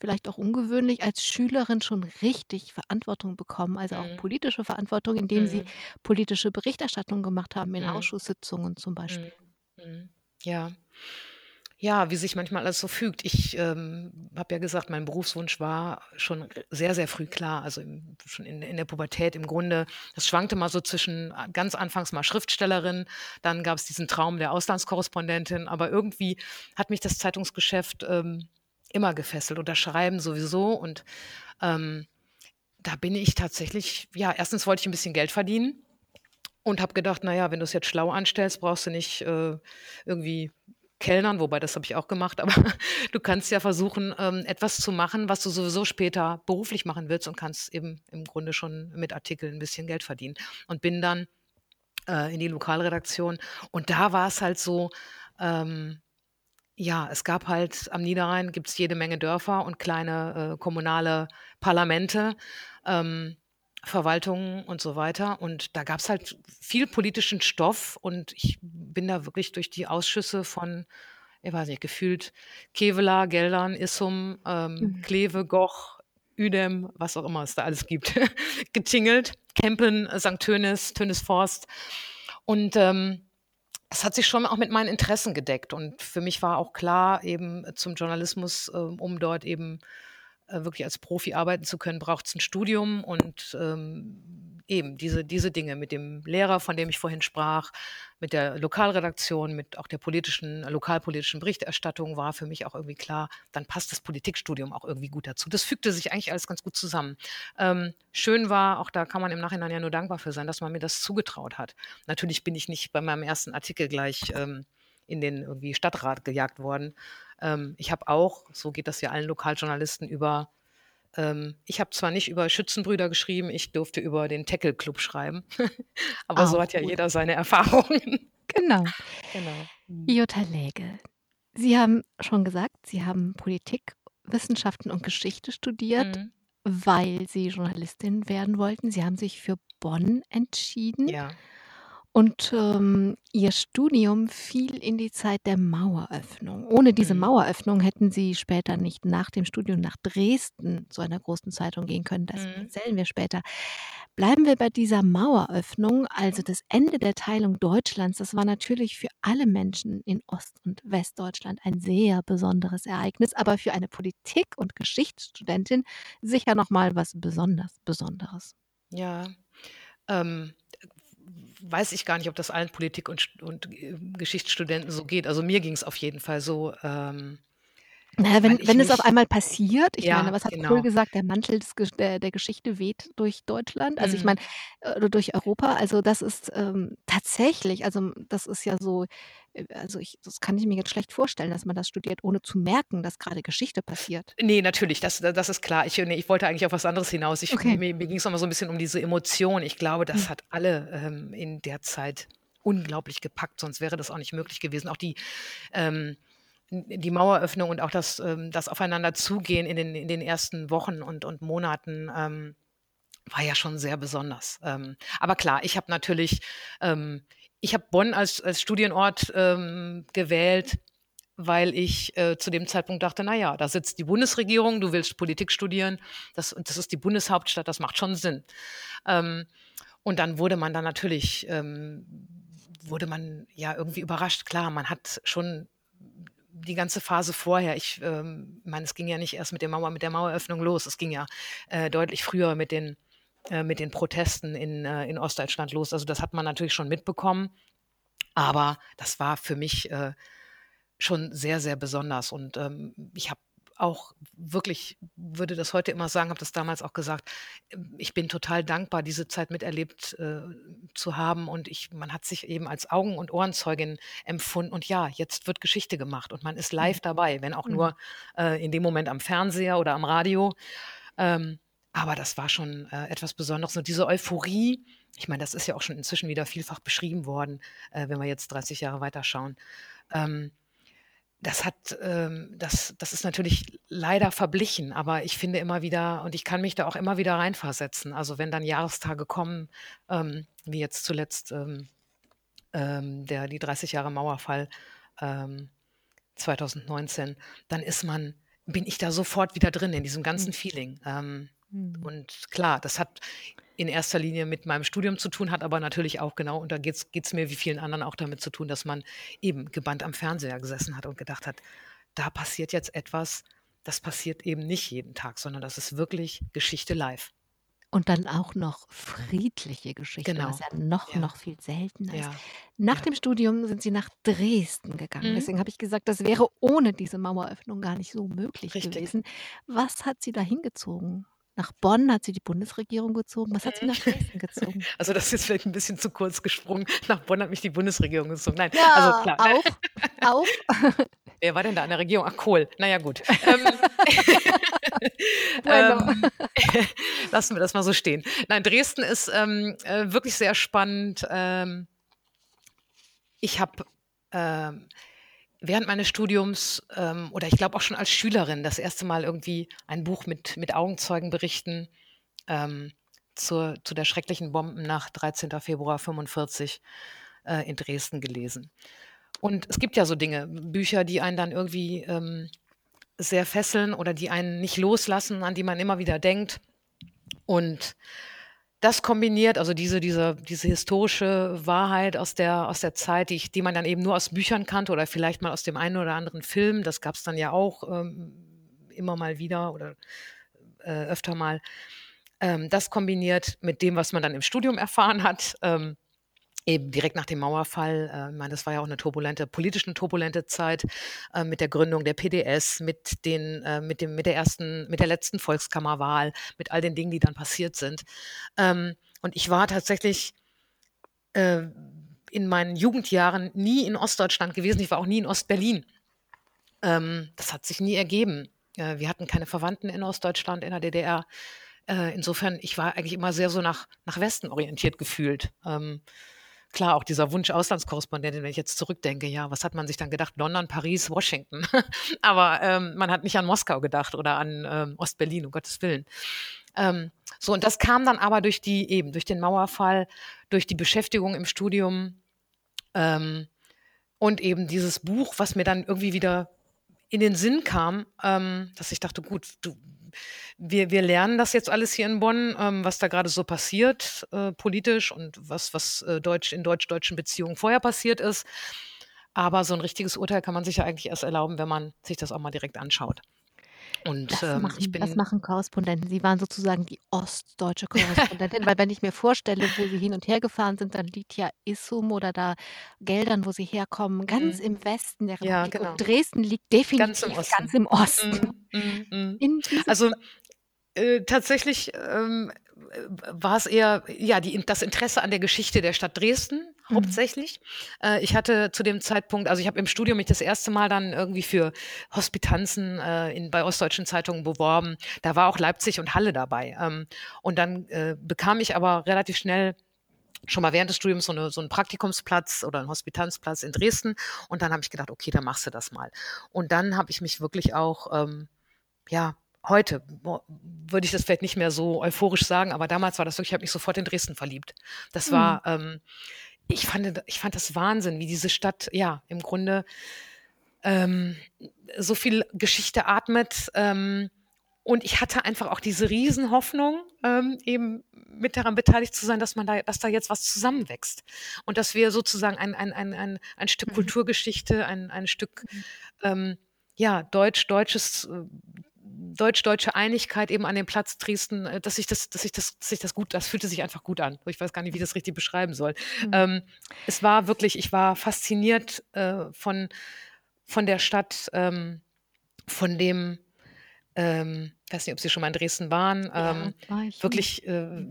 vielleicht auch ungewöhnlich, als Schülerin schon richtig Verantwortung bekommen, also auch Mhm. politische Verantwortung, indem Sie Mhm. politische Berichterstattung gemacht haben in Mhm. Ausschusssitzungen zum Beispiel. Mhm. Mhm. Ja. Ja, wie sich manchmal alles so fügt. Ich ähm, habe ja gesagt, mein Berufswunsch war schon sehr, sehr früh klar. Also im, schon in, in der Pubertät im Grunde. Das schwankte mal so zwischen äh, ganz anfangs mal Schriftstellerin, dann gab es diesen Traum der Auslandskorrespondentin, aber irgendwie hat mich das Zeitungsgeschäft ähm, immer gefesselt und das Schreiben sowieso. Und ähm, da bin ich tatsächlich, ja, erstens wollte ich ein bisschen Geld verdienen und habe gedacht, naja, wenn du es jetzt schlau anstellst, brauchst du nicht äh, irgendwie Kellnern, wobei das habe ich auch gemacht, aber du kannst ja versuchen, ähm, etwas zu machen, was du sowieso später beruflich machen willst und kannst eben im Grunde schon mit Artikeln ein bisschen Geld verdienen. Und bin dann äh, in die Lokalredaktion und da war es halt so, ähm, ja, es gab halt am Niederrhein gibt es jede Menge Dörfer und kleine äh, kommunale Parlamente. Ähm, Verwaltungen und so weiter. Und da gab es halt viel politischen Stoff und ich bin da wirklich durch die Ausschüsse von ich weiß nicht, gefühlt Kevela, Geldern, Issum, ähm, mhm. Kleve, Goch, Udem, was auch immer es da alles gibt, getingelt. Kempen, St. Tönis, Forst. Und ähm, es hat sich schon auch mit meinen Interessen gedeckt. Und für mich war auch klar, eben zum Journalismus, äh, um dort eben äh, wirklich als Profi arbeiten zu können, braucht es ein Studium und ähm, eben diese, diese Dinge mit dem Lehrer, von dem ich vorhin sprach, mit der Lokalredaktion, mit auch der politischen, lokalpolitischen Berichterstattung war für mich auch irgendwie klar, dann passt das Politikstudium auch irgendwie gut dazu. Das fügte sich eigentlich alles ganz gut zusammen. Ähm, schön war, auch da kann man im Nachhinein ja nur dankbar für sein, dass man mir das zugetraut hat. Natürlich bin ich nicht bei meinem ersten Artikel gleich ähm, in den irgendwie Stadtrat gejagt worden. Ähm, ich habe auch, so geht das ja allen Lokaljournalisten über, ähm, ich habe zwar nicht über Schützenbrüder geschrieben, ich durfte über den Tackle Club schreiben, aber so hat ja gut. jeder seine Erfahrungen. Genau. genau. Mhm. Jutta Läge, Sie haben schon gesagt, Sie haben Politik, Wissenschaften und Geschichte studiert, Mhm. weil Sie Journalistin werden wollten. Sie haben sich für Bonn entschieden. Ja. Und, ähm, Ihr Studium fiel in die Zeit der Maueröffnung. Ohne diese Mhm. Maueröffnung hätten Sie später nicht nach dem Studium nach Dresden zu einer großen Zeitung gehen können. Das Mhm. erzählen wir später. Bleiben wir bei dieser Maueröffnung, also das Ende der Teilung Deutschlands. Das war natürlich für alle Menschen in Ost und Westdeutschland ein sehr besonderes Ereignis, aber für eine Politik und Geschichtsstudentin sicher noch mal was besonders Besonderes. Ja, ähm weiß ich gar nicht, ob das allen Politik- und, und äh, Geschichtsstudenten so geht. Also mir ging es auf jeden Fall so. Ähm, naja, wenn, wenn es auf einmal passiert, ich ja, meine, was hat genau. Kohl gesagt, der Mantel des, der, der Geschichte weht durch Deutschland, also mhm. ich meine, äh, durch Europa, also das ist ähm, tatsächlich, also das ist ja so, also ich, das kann ich mir jetzt schlecht vorstellen, dass man das studiert, ohne zu merken, dass gerade Geschichte passiert. Nee, natürlich, das, das ist klar. Ich, nee, ich wollte eigentlich auf was anderes hinaus. Ich, okay. Mir, mir ging es nochmal so ein bisschen um diese Emotion. Ich glaube, das hm. hat alle ähm, in der Zeit unglaublich gepackt, sonst wäre das auch nicht möglich gewesen. Auch die ähm, die Maueröffnung und auch das, ähm, das Aufeinander zugehen in den, in den ersten Wochen und, und Monaten ähm, war ja schon sehr besonders. Ähm, aber klar, ich habe natürlich, ähm, ich habe Bonn als, als Studienort ähm, gewählt, weil ich äh, zu dem Zeitpunkt dachte, na ja, da sitzt die Bundesregierung, du willst Politik studieren, das, das ist die Bundeshauptstadt, das macht schon Sinn. Ähm, und dann wurde man dann natürlich, ähm, wurde man ja irgendwie überrascht. Klar, man hat schon die ganze Phase vorher, ich ähm, meine, es ging ja nicht erst mit der Mauer, mit der Maueröffnung los, es ging ja äh, deutlich früher mit den äh, mit den Protesten in, äh, in Ostdeutschland los. Also das hat man natürlich schon mitbekommen. Aber das war für mich äh, schon sehr, sehr besonders. Und ähm, ich habe auch wirklich, würde das heute immer sagen, habe das damals auch gesagt, ich bin total dankbar, diese Zeit miterlebt äh, zu haben. Und ich, man hat sich eben als Augen- und Ohrenzeugin empfunden. Und ja, jetzt wird Geschichte gemacht und man ist live mhm. dabei, wenn auch mhm. nur äh, in dem Moment am Fernseher oder am Radio. Ähm, aber das war schon äh, etwas Besonderes. Und diese Euphorie, ich meine, das ist ja auch schon inzwischen wieder vielfach beschrieben worden, äh, wenn wir jetzt 30 Jahre weiterschauen. Ähm, das hat, ähm, das, das ist natürlich leider verblichen, aber ich finde immer wieder, und ich kann mich da auch immer wieder reinversetzen. Also wenn dann Jahrestage kommen, ähm, wie jetzt zuletzt ähm, ähm der, die 30 Jahre Mauerfall 2019, ähm, dann ist man, bin ich da sofort wieder drin in diesem ganzen mhm. Feeling. Mhm. Und klar, das hat in erster Linie mit meinem Studium zu tun, hat aber natürlich auch genau, und da geht es mir wie vielen anderen auch damit zu tun, dass man eben gebannt am Fernseher gesessen hat und gedacht hat, da passiert jetzt etwas, das passiert eben nicht jeden Tag, sondern das ist wirklich Geschichte live. Und dann auch noch friedliche Geschichte, genau. was ja noch, ja. noch viel seltener ja. ist. Nach ja. dem Studium sind Sie nach Dresden gegangen. Mhm. Deswegen habe ich gesagt, das wäre ohne diese Maueröffnung gar nicht so möglich Richtig. gewesen. Was hat Sie da hingezogen? Nach Bonn hat sie die Bundesregierung gezogen. Was hat sie nach Dresden gezogen? Also das ist jetzt vielleicht ein bisschen zu kurz gesprungen. Nach Bonn hat mich die Bundesregierung gezogen. Nein, ja, also klar. Auch, auch. Wer war denn da an der Regierung? Ach, Kohl. Naja, gut. ähm, ähm, lassen wir das mal so stehen. Nein, Dresden ist ähm, äh, wirklich sehr spannend. Ähm, ich habe ähm, während meines Studiums ähm, oder ich glaube auch schon als Schülerin das erste Mal irgendwie ein Buch mit, mit Augenzeugenberichten ähm, zur, zu der schrecklichen Bombennacht 13. Februar 45 äh, in Dresden gelesen. Und es gibt ja so Dinge, Bücher, die einen dann irgendwie ähm, sehr fesseln oder die einen nicht loslassen, an die man immer wieder denkt. Und das kombiniert, also diese, diese, diese historische Wahrheit aus der, aus der Zeit, die, ich, die man dann eben nur aus Büchern kannte oder vielleicht mal aus dem einen oder anderen Film, das gab es dann ja auch ähm, immer mal wieder oder äh, öfter mal. Ähm, das kombiniert mit dem, was man dann im Studium erfahren hat, ähm, eben direkt nach dem Mauerfall, äh, ich meine, das war ja auch eine turbulente, politisch eine turbulente Zeit äh, mit der Gründung der PDS, mit den, äh, mit dem, mit der ersten, mit der letzten Volkskammerwahl, mit all den Dingen, die dann passiert sind. Ähm, und ich war tatsächlich äh, in meinen Jugendjahren nie in Ostdeutschland gewesen. Ich war auch nie in Ostberlin. Ähm, das hat sich nie ergeben. Äh, wir hatten keine Verwandten in Ostdeutschland, in der DDR. Äh, insofern, ich war eigentlich immer sehr so nach, nach Westen orientiert gefühlt. Ähm, klar, auch dieser Wunsch Auslandskorrespondentin, wenn ich jetzt zurückdenke, ja, was hat man sich dann gedacht? London, Paris, Washington. Aber ähm, man hat nicht an Moskau gedacht oder an ähm, Ostberlin, um Gottes Willen. Ähm, so, und das kam dann aber durch die, eben, durch den Mauerfall, durch die Beschäftigung im Studium ähm, und eben dieses Buch, was mir dann irgendwie wieder in den Sinn kam, ähm, dass ich dachte, gut, du, wir, wir lernen das jetzt alles hier in Bonn, ähm, was da gerade so passiert, äh, politisch und was, was äh, Deutsch, in deutsch-deutschen Beziehungen vorher passiert ist. Aber so ein richtiges Urteil kann man sich ja eigentlich erst erlauben, wenn man sich das auch mal direkt anschaut. Und das, ähm, machen, ich bin, das machen Korrespondenten. Sie waren sozusagen die ostdeutsche Korrespondentin, weil wenn ich mir vorstelle, wo Sie hin und her gefahren sind, dann liegt ja Issum oder da Geldern, wo Sie herkommen, ganz mhm. im Westen der Republik. Ja, genau. Und Dresden liegt definitiv ganz im Osten. Ganz im Osten. Mhm. Mhm. mhm. Also äh, tatsächlich ähm, war es eher ja die, das Interesse an der Geschichte der Stadt Dresden mhm. hauptsächlich. Äh, ich hatte zu dem Zeitpunkt, also ich habe im Studium mich das erste Mal dann irgendwie für Hospitanzen äh, in, bei ostdeutschen Zeitungen beworben. Da war auch Leipzig und Halle dabei. Ähm, und dann äh, bekam ich aber relativ schnell schon mal während des Studiums so, eine, so einen Praktikumsplatz oder einen Hospitanzplatz in Dresden. Und dann habe ich gedacht, okay, dann machst du das mal. Und dann habe ich mich wirklich auch ähm, ja, heute würde ich das vielleicht nicht mehr so euphorisch sagen, aber damals war das wirklich, ich habe mich sofort in Dresden verliebt. Das war, mhm. ähm, ich fand, ich fand das Wahnsinn, wie diese Stadt, ja, im Grunde ähm, so viel Geschichte atmet. Ähm, und ich hatte einfach auch diese Riesenhoffnung, ähm, eben mit daran beteiligt zu sein, dass man da, dass da jetzt was zusammenwächst. Und dass wir sozusagen ein, ein, ein, ein, ein Stück mhm. Kulturgeschichte, ein, ein Stück mhm. ähm, ja, deutsch, deutsches äh, deutsch-deutsche Einigkeit eben an dem Platz Dresden, äh, dass sich das, dass ich das, dass ich das gut, das fühlte sich einfach gut an. Ich weiß gar nicht, wie ich das richtig beschreiben soll. Mhm. Ähm, es war wirklich, ich war fasziniert äh, von, von der Stadt, ähm, von dem, ähm, ich weiß nicht, ob Sie schon mal in Dresden waren, ja, ähm, war wirklich, äh,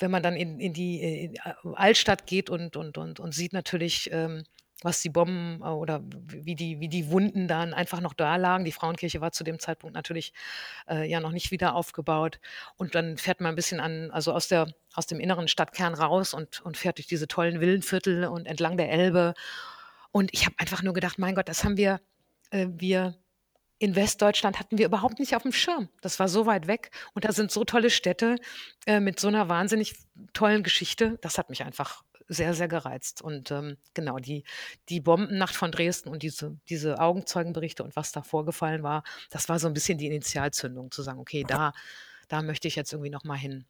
wenn man dann in, in die in Altstadt geht und, und, und, und sieht natürlich, ähm, was die Bomben äh, oder wie die, wie die Wunden dann einfach noch da lagen. Die Frauenkirche war zu dem Zeitpunkt natürlich äh, ja noch nicht wieder aufgebaut. Und dann fährt man ein bisschen an, also aus, der, aus dem inneren Stadtkern raus und, und fährt durch diese tollen Villenviertel und entlang der Elbe. Und ich habe einfach nur gedacht, mein Gott, das haben wir, äh, wir in Westdeutschland hatten wir überhaupt nicht auf dem Schirm. Das war so weit weg. Und da sind so tolle Städte äh, mit so einer wahnsinnig tollen Geschichte. Das hat mich einfach sehr, sehr gereizt. Und ähm, genau, die, die Bombennacht von Dresden und diese, diese Augenzeugenberichte und was da vorgefallen war, das war so ein bisschen die Initialzündung, zu sagen, okay, da, da möchte ich jetzt irgendwie nochmal hin.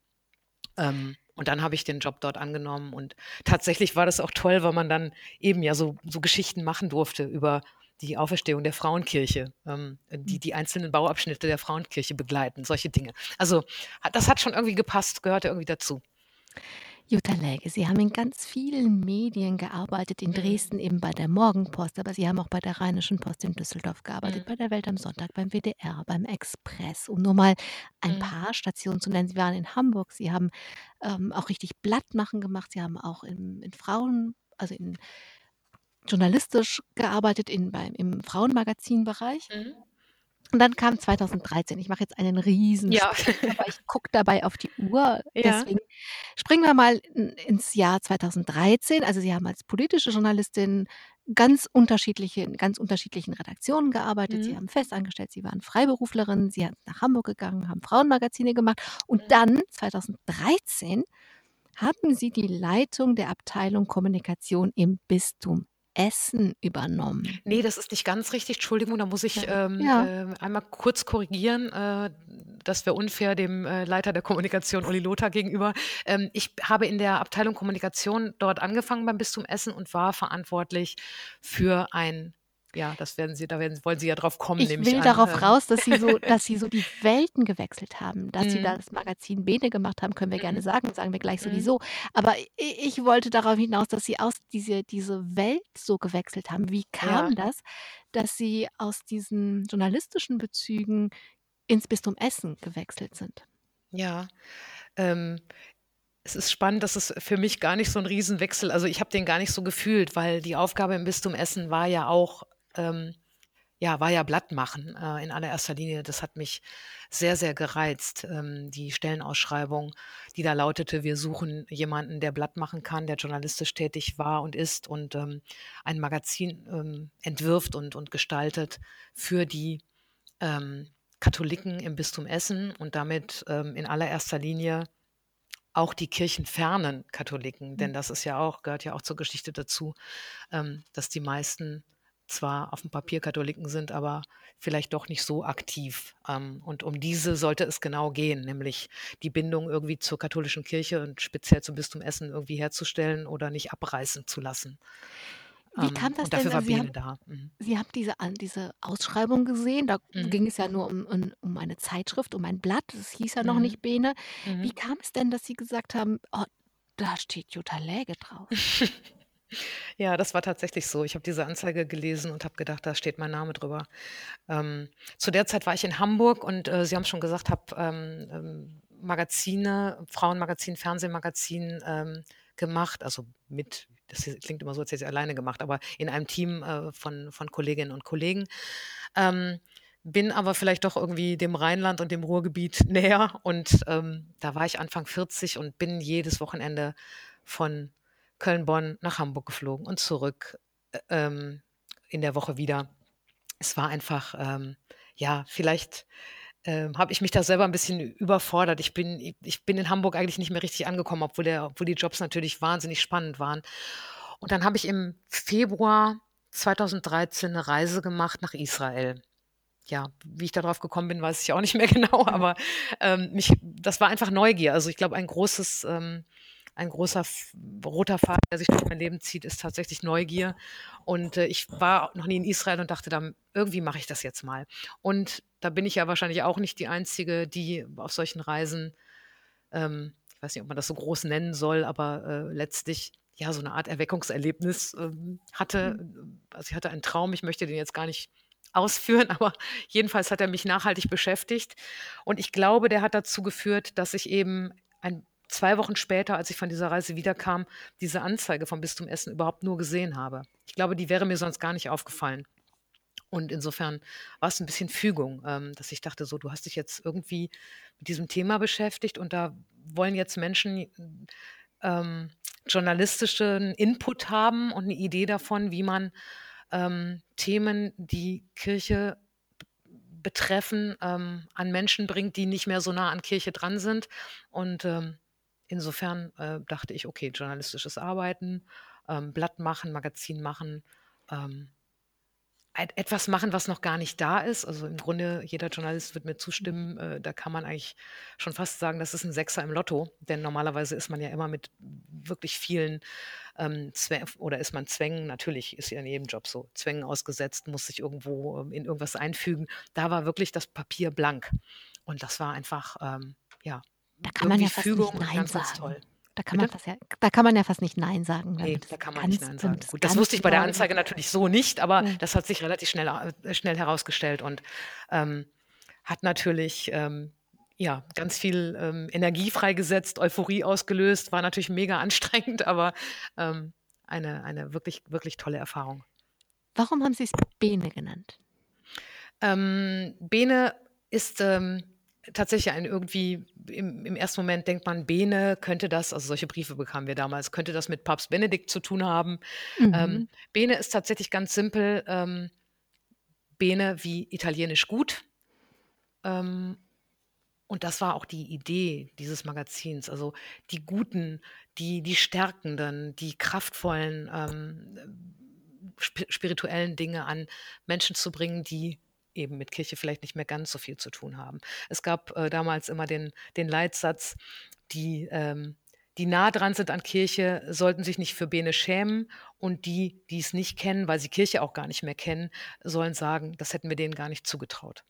Ähm, und dann habe ich den Job dort angenommen. Und tatsächlich war das auch toll, weil man dann eben ja so, so Geschichten machen durfte über die Auferstehung der Frauenkirche, ähm, die hm. die einzelnen Bauabschnitte der Frauenkirche begleiten, solche Dinge. Also das hat schon irgendwie gepasst, gehörte irgendwie dazu. Jutta Läge, Sie haben in ganz vielen Medien gearbeitet, in. Dresden eben bei der Morgenpost, aber Sie haben auch bei der Rheinischen Post in Düsseldorf gearbeitet, mhm. bei der Welt am Sonntag, beim WDR, beim Express, um nur mal ein mhm. paar Stationen zu nennen. Sie waren in Hamburg, Sie haben ähm, auch richtig Blattmachen gemacht, Sie haben auch in, in Frauen, also in journalistisch gearbeitet in, beim, im Frauenmagazinbereich. Mhm. Und dann kam 2013. Ich mache jetzt einen riesen Ja. aber ich gucke dabei auf die Uhr. Ja. Deswegen springen wir mal ins Jahr 2013. Also Sie haben als politische Journalistin ganz unterschiedliche in ganz unterschiedlichen Redaktionen gearbeitet. Sie mhm. haben festangestellt, Sie waren Freiberuflerin, Sie sind nach Hamburg gegangen, haben Frauenmagazine gemacht und mhm. dann 2013 haben Sie die Leitung der Abteilung Kommunikation im Bistum Essen übernommen. Ne, das ist nicht ganz richtig. Entschuldigung, da muss ich, ähm, Ja. äh, einmal kurz korrigieren. Äh, das wäre unfair dem, äh, Leiter der Kommunikation Uli Lothar gegenüber. Ähm, ich habe in der Abteilung Kommunikation dort angefangen beim Bistum Essen und war verantwortlich für ein ja, das werden Sie da werden wollen Sie ja drauf kommen, Ich nehme ich will an, darauf ähm. raus, dass Sie so dass Sie so die Welten gewechselt haben. Dass Sie Mhm. das Magazin Bene gemacht haben, können wir gerne Mhm. sagen, sagen wir gleich Mhm. sowieso. Aber i ich wollte darauf hinaus, dass Sie aus diese diese Welt so gewechselt haben. Wie Ja. kam das, dass Sie aus diesen journalistischen Bezügen ins Bistum Essen gewechselt sind? Ja, ähm, es ist spannend, dass es für mich gar nicht so 'n Riesenwechsel also, ich habe den gar nicht so gefühlt, weil die Aufgabe im Bistum Essen war ja auch ähm, ja, war ja Blatt machen, äh, in allererster Linie. Das hat mich sehr, sehr gereizt, ähm, die Stellenausschreibung, die da lautete: „Wir suchen jemanden, der Blatt machen kann, der journalistisch tätig war und ist und, ähm, ein Magazin, ähm, entwirft und und gestaltet für die, ähm, Katholiken im Bistum Essen und damit, ähm, in allererster Linie auch die kirchenfernen Katholiken.“ Mhm. Denn das ist ja auch gehört ja auch zur Geschichte dazu, ähm, dass die meisten zwar auf'm Papier Katholiken sind, aber vielleicht doch nicht so aktiv. Ähm, und um diese sollte es genau gehen, nämlich die Bindung irgendwie zur katholischen Kirche und speziell zum Bistum Essen irgendwie herzustellen oder nicht abreißen zu lassen. Wie Ähm, kam das und denn? dafür war Also, Sie haben Bene da. Mhm. Sie haben diese diese Ausschreibung gesehen, da Mhm. ging es ja nur um um um eine Zeitschrift, um ein Blatt. Es hieß ja noch Mhm. nicht Bene. Wie Mhm. kam es denn, dass Sie gesagt haben: „Oh, da steht Jutta Läge drauf?“ Ja, das war tatsächlich so. Ich habe diese Anzeige gelesen und habe gedacht: „Da steht mein Name drüber.“ Ähm, zu der Zeit war ich in Hamburg und, äh, Sie haben's schon gesagt, habe, ähm, ähm, Magazine, Frauenmagazin, Fernsehmagazin, ähm, gemacht, also mit das klingt immer so, als hätte ich's alleine gemacht, aber in einem Team, äh, von von Kolleginnen und Kollegen. Ähm, bin aber vielleicht doch irgendwie dem Rheinland und dem Ruhrgebiet näher und, ähm, da war ich Anfang 40 und bin jedes Wochenende von Köln-Bonn nach Hamburg geflogen und zurück, ähm, in der Woche wieder. Es war einfach, ähm ja, vielleicht, ähm, habe ich mich da selber 'n bisschen überfordert. Ich bin ich bin in Hamburg eigentlich nicht mehr richtig angekommen, obwohl der obwohl die Jobs natürlich wahnsinnig spannend waren. Und dann habe ich im Februar 2013 'ne Reise gemacht nach Israel. Ja, wie ich da drauf gekommen bin, weiß ich auch nicht mehr genau, Ja. aber, ähm, mich das war einfach Neugier. Also, ich glaube, ein großes ähm, ein großer roter Faden, der sich durch mein Leben zieht, ist tatsächlich Neugier. Und, äh, ich war noch nie in Israel und dachte dann: „Irgendwie mache ich das jetzt mal.“ Und da bin ich ja wahrscheinlich auch nicht die Einzige, die auf solchen Reisen, ähm ich weiß nicht, ob man das so groß nennen soll, aber, äh, letztlich, ja, so 'ne Art Erweckungserlebnis, ähm, hatte. Mhm. Also, ich hatte einen Traum, ich möchte den jetzt gar nicht ausführen, aber jedenfalls hat er mich nachhaltig beschäftigt. Und ich glaube, der hat dazu geführt, dass ich eben ein 2 Wochen später, als ich von dieser Reise wiederkam, diese Anzeige vom Bistum Essen überhaupt nur gesehen habe. Ich glaube, die wäre mir sonst gar nicht aufgefallen. Und insofern war's 'n bisschen Fügung, ähm, dass ich dachte so: „Du hast dich jetzt irgendwie mit diesem Thema beschäftigt und da wollen jetzt Menschen, ähm, journalistischen Input haben und 'ne Idee davon, wie man, ähm, Themen, die Kirche betreffen, ähm, an Menschen bringt, die nicht mehr so nah an Kirche dran sind.“ Und, ähm, insofern, äh, dachte ich: „Okay, journalistisches Arbeiten, ähm, Blatt machen, Magazin machen, ähm, et etwas machen, was noch gar nicht da ist.“ Also, im Grunde, jeder Journalist wird mir zustimmen, äh, da kann man eigentlich schon fast sagen, das ist 'n Sechser im Lotto, denn normalerweise ist man ja immer mit wirklich vielen, ähm, oder ist man Zwängen natürlich, ist ja in jedem Job so, Zwängen ausgesetzt, muss sich irgendwo, ähm, in irgendwas einfügen. Da war wirklich das Papier blank. Und das war einfach, ähm, ja, Da kann man ja fast nicht Fügung und nein ganz, ganz sagen. toll. Da kann man fast ja da kann man ja fast nicht nein sagen, Ne, das da kann man nicht nein sagen. das Gut, das wusste ich bei der Anzeige natürlich so nicht, aber Ja. das hat sich relativ schnell äh, schnell herausgestellt und, ähm, hat natürlich, ähm, ja, ganz viel, ähm, Energie freigesetzt, Euphorie ausgelöst, war natürlich mega anstrengend, aber, ähm, eine eine wirklich, wirklich tolle Erfahrung. Warum haben Sie's Bene genannt? Ähm, Bene ist, ähm, tatsächlich ein irgendwie im im ersten Moment denkt man, Bene, könnte das also, solche Briefe bekamen wir damals, könnte das mit Papst Benedikt zu tun haben? Ähm, Mhm. Bene ist tatsächlich ganz simpel, ähm, Bene wie italienisch gut. Ähm, und das war auch die Idee dieses Magazins. Also, die Guten, die die Stärkenden, die Kraftvollen, ähm, spirituellen Dinge an Menschen zu bringen, die eben mit Kirche vielleicht nicht mehr ganz so viel zu tun haben. Es gab äh, damals immer den, den Leitsatz, die, ähm, die nah dran sind an Kirche, sollten sich nicht für Bene schämen und die, die es nicht kennen, weil sie Kirche auch gar nicht mehr kennen, sollen sagen, das hätten wir denen gar nicht zugetraut.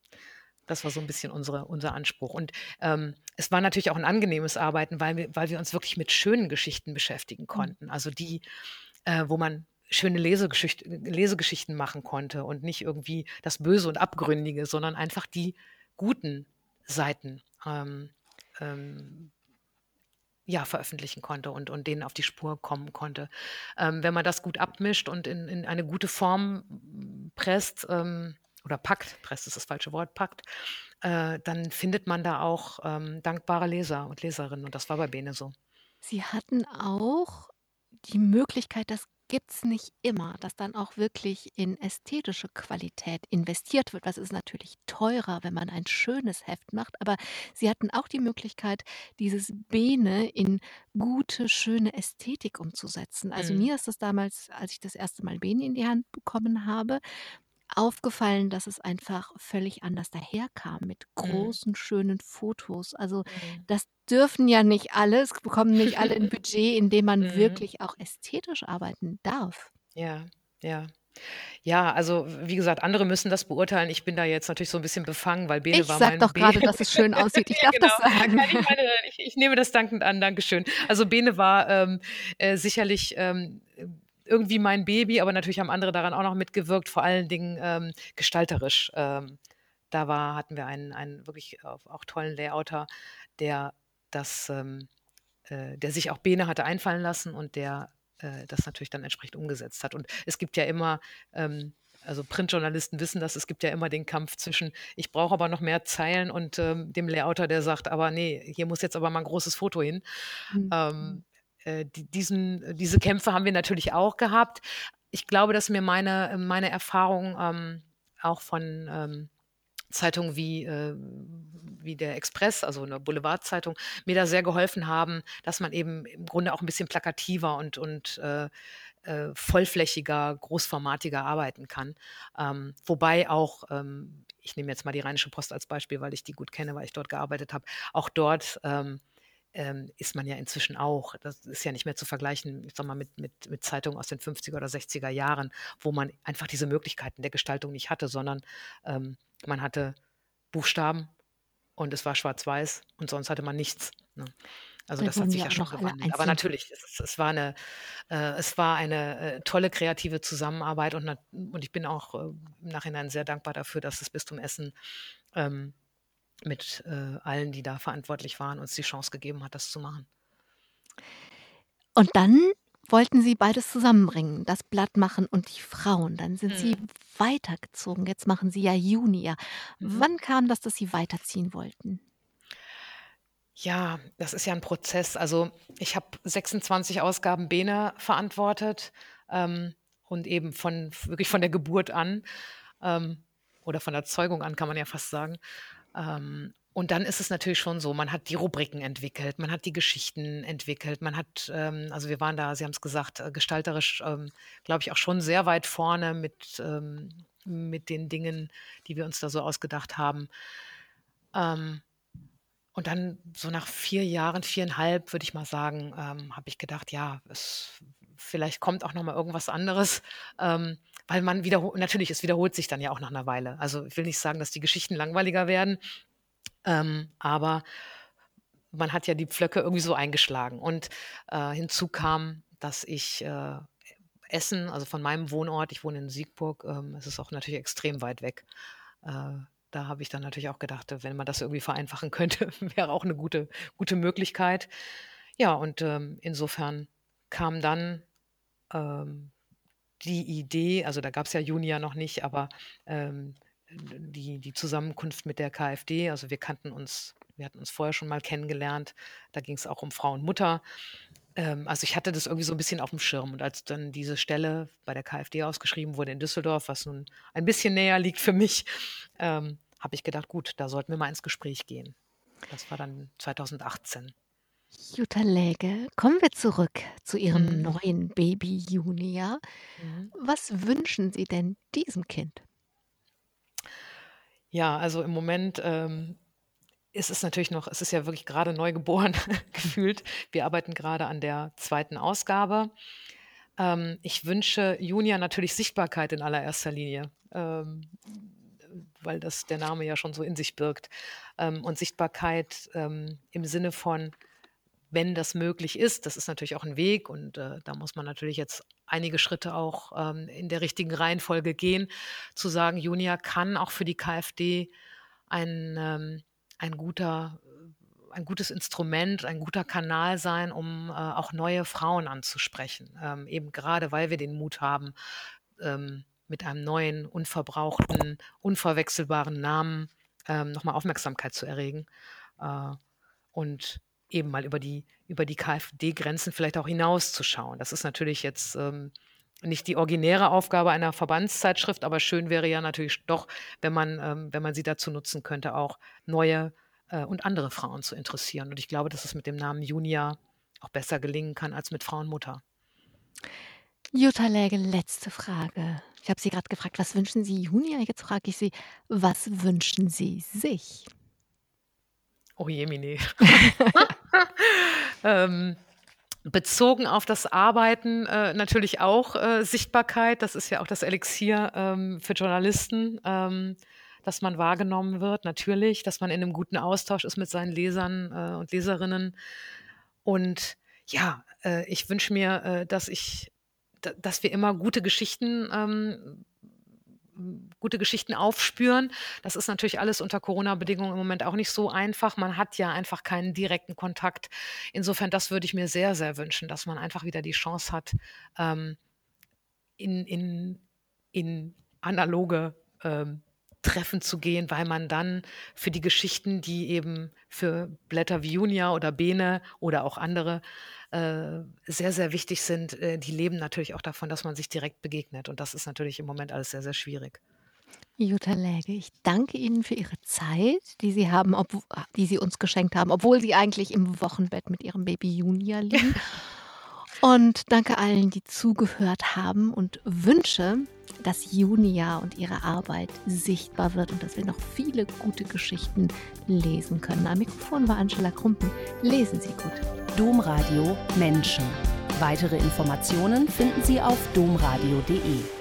Das war so ein bisschen unsere, unser Anspruch. Und ähm, es war natürlich auch ein angenehmes Arbeiten, weil wir, weil wir uns wirklich mit schönen Geschichten beschäftigen mhm. konnten. Also die, äh, wo man schöne Lesegeschicht Lesegeschichten machen konnte und nicht irgendwie das Böse und Abgründige, sondern einfach die guten Seiten ähm, ähm, ja, veröffentlichen konnte und, und denen auf die Spur kommen konnte. Ähm, wenn man das gut abmischt und in, in eine gute Form presst ähm, oder packt, presst ist das falsche Wort, packt, äh, dann findet man da auch ähm, dankbare Leser und Leserinnen und das war bei Bene so. Sie hatten auch die Möglichkeit, das gibt es nicht immer, dass dann auch wirklich in ästhetische Qualität investiert wird. Das ist natürlich teurer, wenn man ein schönes Heft macht, aber Sie hatten auch die Möglichkeit, dieses Bene in gute, schöne Ästhetik umzusetzen. Also, Mhm. mir ist das damals, als ich das erste Mal Bene in die Hand bekommen habe aufgefallen, dass es einfach völlig anders daherkam mit Mhm. großen, schönen Fotos. Also, Mhm. das dürfen ja nicht alle. Es bekommen nicht alle 'n Budget, in dem man Mhm. wirklich auch ästhetisch arbeiten darf. Ja, ja. Ja, also, wie gesagt, andere müssen das beurteilen. Ich bin da jetzt natürlich so 'n bisschen befangen, weil Bene Ich war sage mein doch Be grade, dass es schön aussieht. Ich ja, darf genau. das sagen. Nein, ich meine ich ich nehme das dankend an, Dankeschön. Also, Bene war, ähm, äh, sicherlich, ähm, irgendwie mein Baby, aber natürlich haben andere daran auch noch mitgewirkt, vor allen Dingen, ähm, gestalterisch. Ähm, da war hatten wir einen einen wirklich auch tollen Layouter, der das, ähm, äh der sich auch Bene hatte einfallen lassen und der, äh, das natürlich dann entsprechend umgesetzt hat. Und es gibt ja immer, ähm also, Printjournalisten wissen das, es gibt ja immer den Kampf zwischen: „Ich brauche aber noch mehr Zeilen“ und, ähm, dem Layouter, der sagt: „Aber ne, hier muss jetzt aber mal 'n großes Foto hin.“ Mhm. Ähm, äh, die diesen diese Kämpfe haben wir natürlich auch gehabt. Ich glaube, dass mir meine meine Erfahrung, ähm, auch von, ähm, Zeitungen wie, äh wie der Express, also 'ne Boulevardzeitung, mir da sehr geholfen haben, dass man eben im Grunde auch 'n bisschen plakativer und und, äh, äh, vollflächiger, großformatiger arbeiten kann. Ähm, wobei auch, ähm ich nehme jetzt mal die Rheinische Post als Beispiel, weil ich die gut kenne, weil ich dort gearbeitet habe. Auch dort, ähm, ähm, ist man ja inzwischen auch das ist ja nicht mehr zu vergleichen, ich sage mal, mit mit mit Zeitungen aus den 50er oder 60er Jahren, wo man einfach diese Möglichkeiten der Gestaltung nicht hatte, sondern, ähm, man hatte Buchstaben und es war schwarz-weiß und sonst hatte man nichts, ne? Also, Da das hat sich ja schon gewandelt. Aber natürlich, es es war 'ne äh, es war eine, äh, tolle kreative Zusammenarbeit und und ich bin auch, äh, im Nachhinein sehr dankbar dafür, dass das Bistum Essen, ähm, mit, äh, allen, die da verantwortlich waren, uns die Chance gegeben hat, das zu machen. Und dann wollten Sie beides zusammenbringen, das Blatt machen und die Frauen. Dann sind Sie Mhm. weitergezogen. Jetzt machen Sie ja Junia. Mhm. Wann kam das, dass Sie weiterziehen wollten? Ja, das ist ja 'n Prozess. Also, ich habe 26 Ausgaben Bene verantwortet, ähm, und eben von wirklich von der Geburt an, ähm, oder von der Zeugung an, kann man ja fast sagen. Ähm, und dann ist es natürlich schon so, man hat die Rubriken entwickelt, man hat die Geschichten entwickelt, man hat ähm, also, wir waren da, Sie haben's gesagt, äh, gestalterisch, ähm, glaube ich, auch schon sehr weit vorne mit ähm, mit den Dingen, die wir uns da so ausgedacht haben. Ähm, und dann so nach 4 Jahren, 4,5, würde ich mal sagen, ähm, habe ich gedacht: „Ja, es vielleicht kommt auch noch mal irgendwas anderes.“ Ähm, weil man wiederho natürlich, es wiederholt sich dann ja auch nach 'ner Weile. Also, ich will nicht sagen, dass die Geschichten langweiliger werden, ähm, aber man hat ja die Pflöcke irgendwie so eingeschlagen. Und, äh, hinzu kam, dass ich, äh, Essen also, von meinem Wohnort ich wohne in Siegburg, ähm, es ist auch natürlich extrem weit weg. Äh, da habe ich dann natürlich auch gedacht, wenn man das irgendwie vereinfachen könnte, wäre auch 'ne gute gute Möglichkeit. Ja, und, ähm, insofern kam dann, ähm, die Idee also, da gab's ja Junia noch nicht, aber, ähm, die die Zusammenkunft mit der KfD. Also, wir kannten uns wir hatten uns vorher schon mal kennengelernt. Da ging's auch um Frau und Mutter. Ähm, also, ich hatte das irgendwie so 'n bisschen aufm Schirm und als dann diese Stelle bei der KfD ausgeschrieben wurde in Düsseldorf, was nun ein bisschen näher liegt für mich, ähm, habe ich gedacht: „Gut, da sollten wir mal ins Gespräch gehen.“ Das war dann 2018. Jutta Läge, kommen wir zurück zu Ihrem Mhm. neuen Baby Junia. Mhm. Was wünschen Sie denn diesem Kind? Ja, also im Moment, ähm, ist es natürlich noch es ist ja wirklich gerade neu geboren gefühlt. Wir arbeiten gerade an der zweiten Ausgabe. Ähm, ich wünsche Junia natürlich Sichtbarkeit in allererster Linie, ähm, weil das der Name ja schon so in sich birgt. Ähm, und Sichtbarkeit, ähm, im Sinne von, wenn das möglich ist, das ist natürlich auch ein Weg und, äh, da muss man natürlich jetzt einige Schritte auch, ähm, in der richtigen Reihenfolge gehen, zu sagen, Junia kann auch für die KfD ein, ähm ein guter ein gutes Instrument, ein guter Kanal sein, um, äh, auch neue Frauen anzusprechen. Ähm, eben gerade, weil wir den Mut haben, ähm, mit einem neuen, unverbrauchten, unverwechselbaren Namen, ähm, noch mal Aufmerksamkeit zu erregen, äh, und eben mal über die über die KfD-Grenzen vielleicht auch hinauszuschauen. Das ist natürlich jetzt, ähm, nicht die originäre Aufgabe einer Verbandszeitschrift, aber schön wäre ja natürlich doch, wenn man ähm, wenn man sie dazu nutzen könnte, auch neue, äh, und andere Frauen zu interessieren. Und ich glaube, dass es mit dem Namen Junia auch besser gelingen kann als mit Frau und Mutter. Jutta Läge, letzte Frage. Ich habe Sie gerade gefragt: „Was wünschen Sie Junia?“ Jetzt frage ich Sie: „Was wünschen Sie sich?“ Oh jemine. Ähm, bezogen auf das Arbeiten, äh, natürlich auch, äh, Sichtbarkeit. Das ist ja auch das Elixier, ähm, für Journalisten, ähm, dass man wahrgenommen wird, natürlich, dass man in 'nem guten Austausch ist mit seinen Lesern, äh, und Leserinnen. Und ja, äh, ich wünsche mir, äh, dass ich dass wir immer gute Geschichten ähm, hm, gute Geschichten aufspüren. Das ist natürlich alles unter Corona-Bedingungen im Moment auch nicht so einfach. Man hat ja einfach keinen direkten Kontakt. Insofern, das würde ich mir sehr, sehr wünschen, dass man einfach wieder die Chance hat, ähm, in in in analoge, ähm, Treffen zu gehen, weil man dann für die Geschichten, die eben für Blätter wie Junia oder Bene oder auch andere, äh, sehr, sehr wichtig sind, äh, die leben natürlich auch davon, dass man sich direkt begegnet. Und das ist natürlich im Moment alles sehr, sehr schwierig. Jutta Läge, ich danke Ihnen für Ihre Zeit, die Sie haben obw die Sie uns geschenkt haben, obwohl Sie eigentlich im Wochenbett mit Ihrem Baby Junia liegen. Und danke allen, die zugehört haben und wünsche, dass Junia und ihre Arbeit sichtbar wird und dass wir noch viele gute Geschichten lesen können. Am Mikrofon war Angela Krumpen. Lesen Sie gut. Domradio Menschen. Weitere Informationen finden Sie auf domradio.de.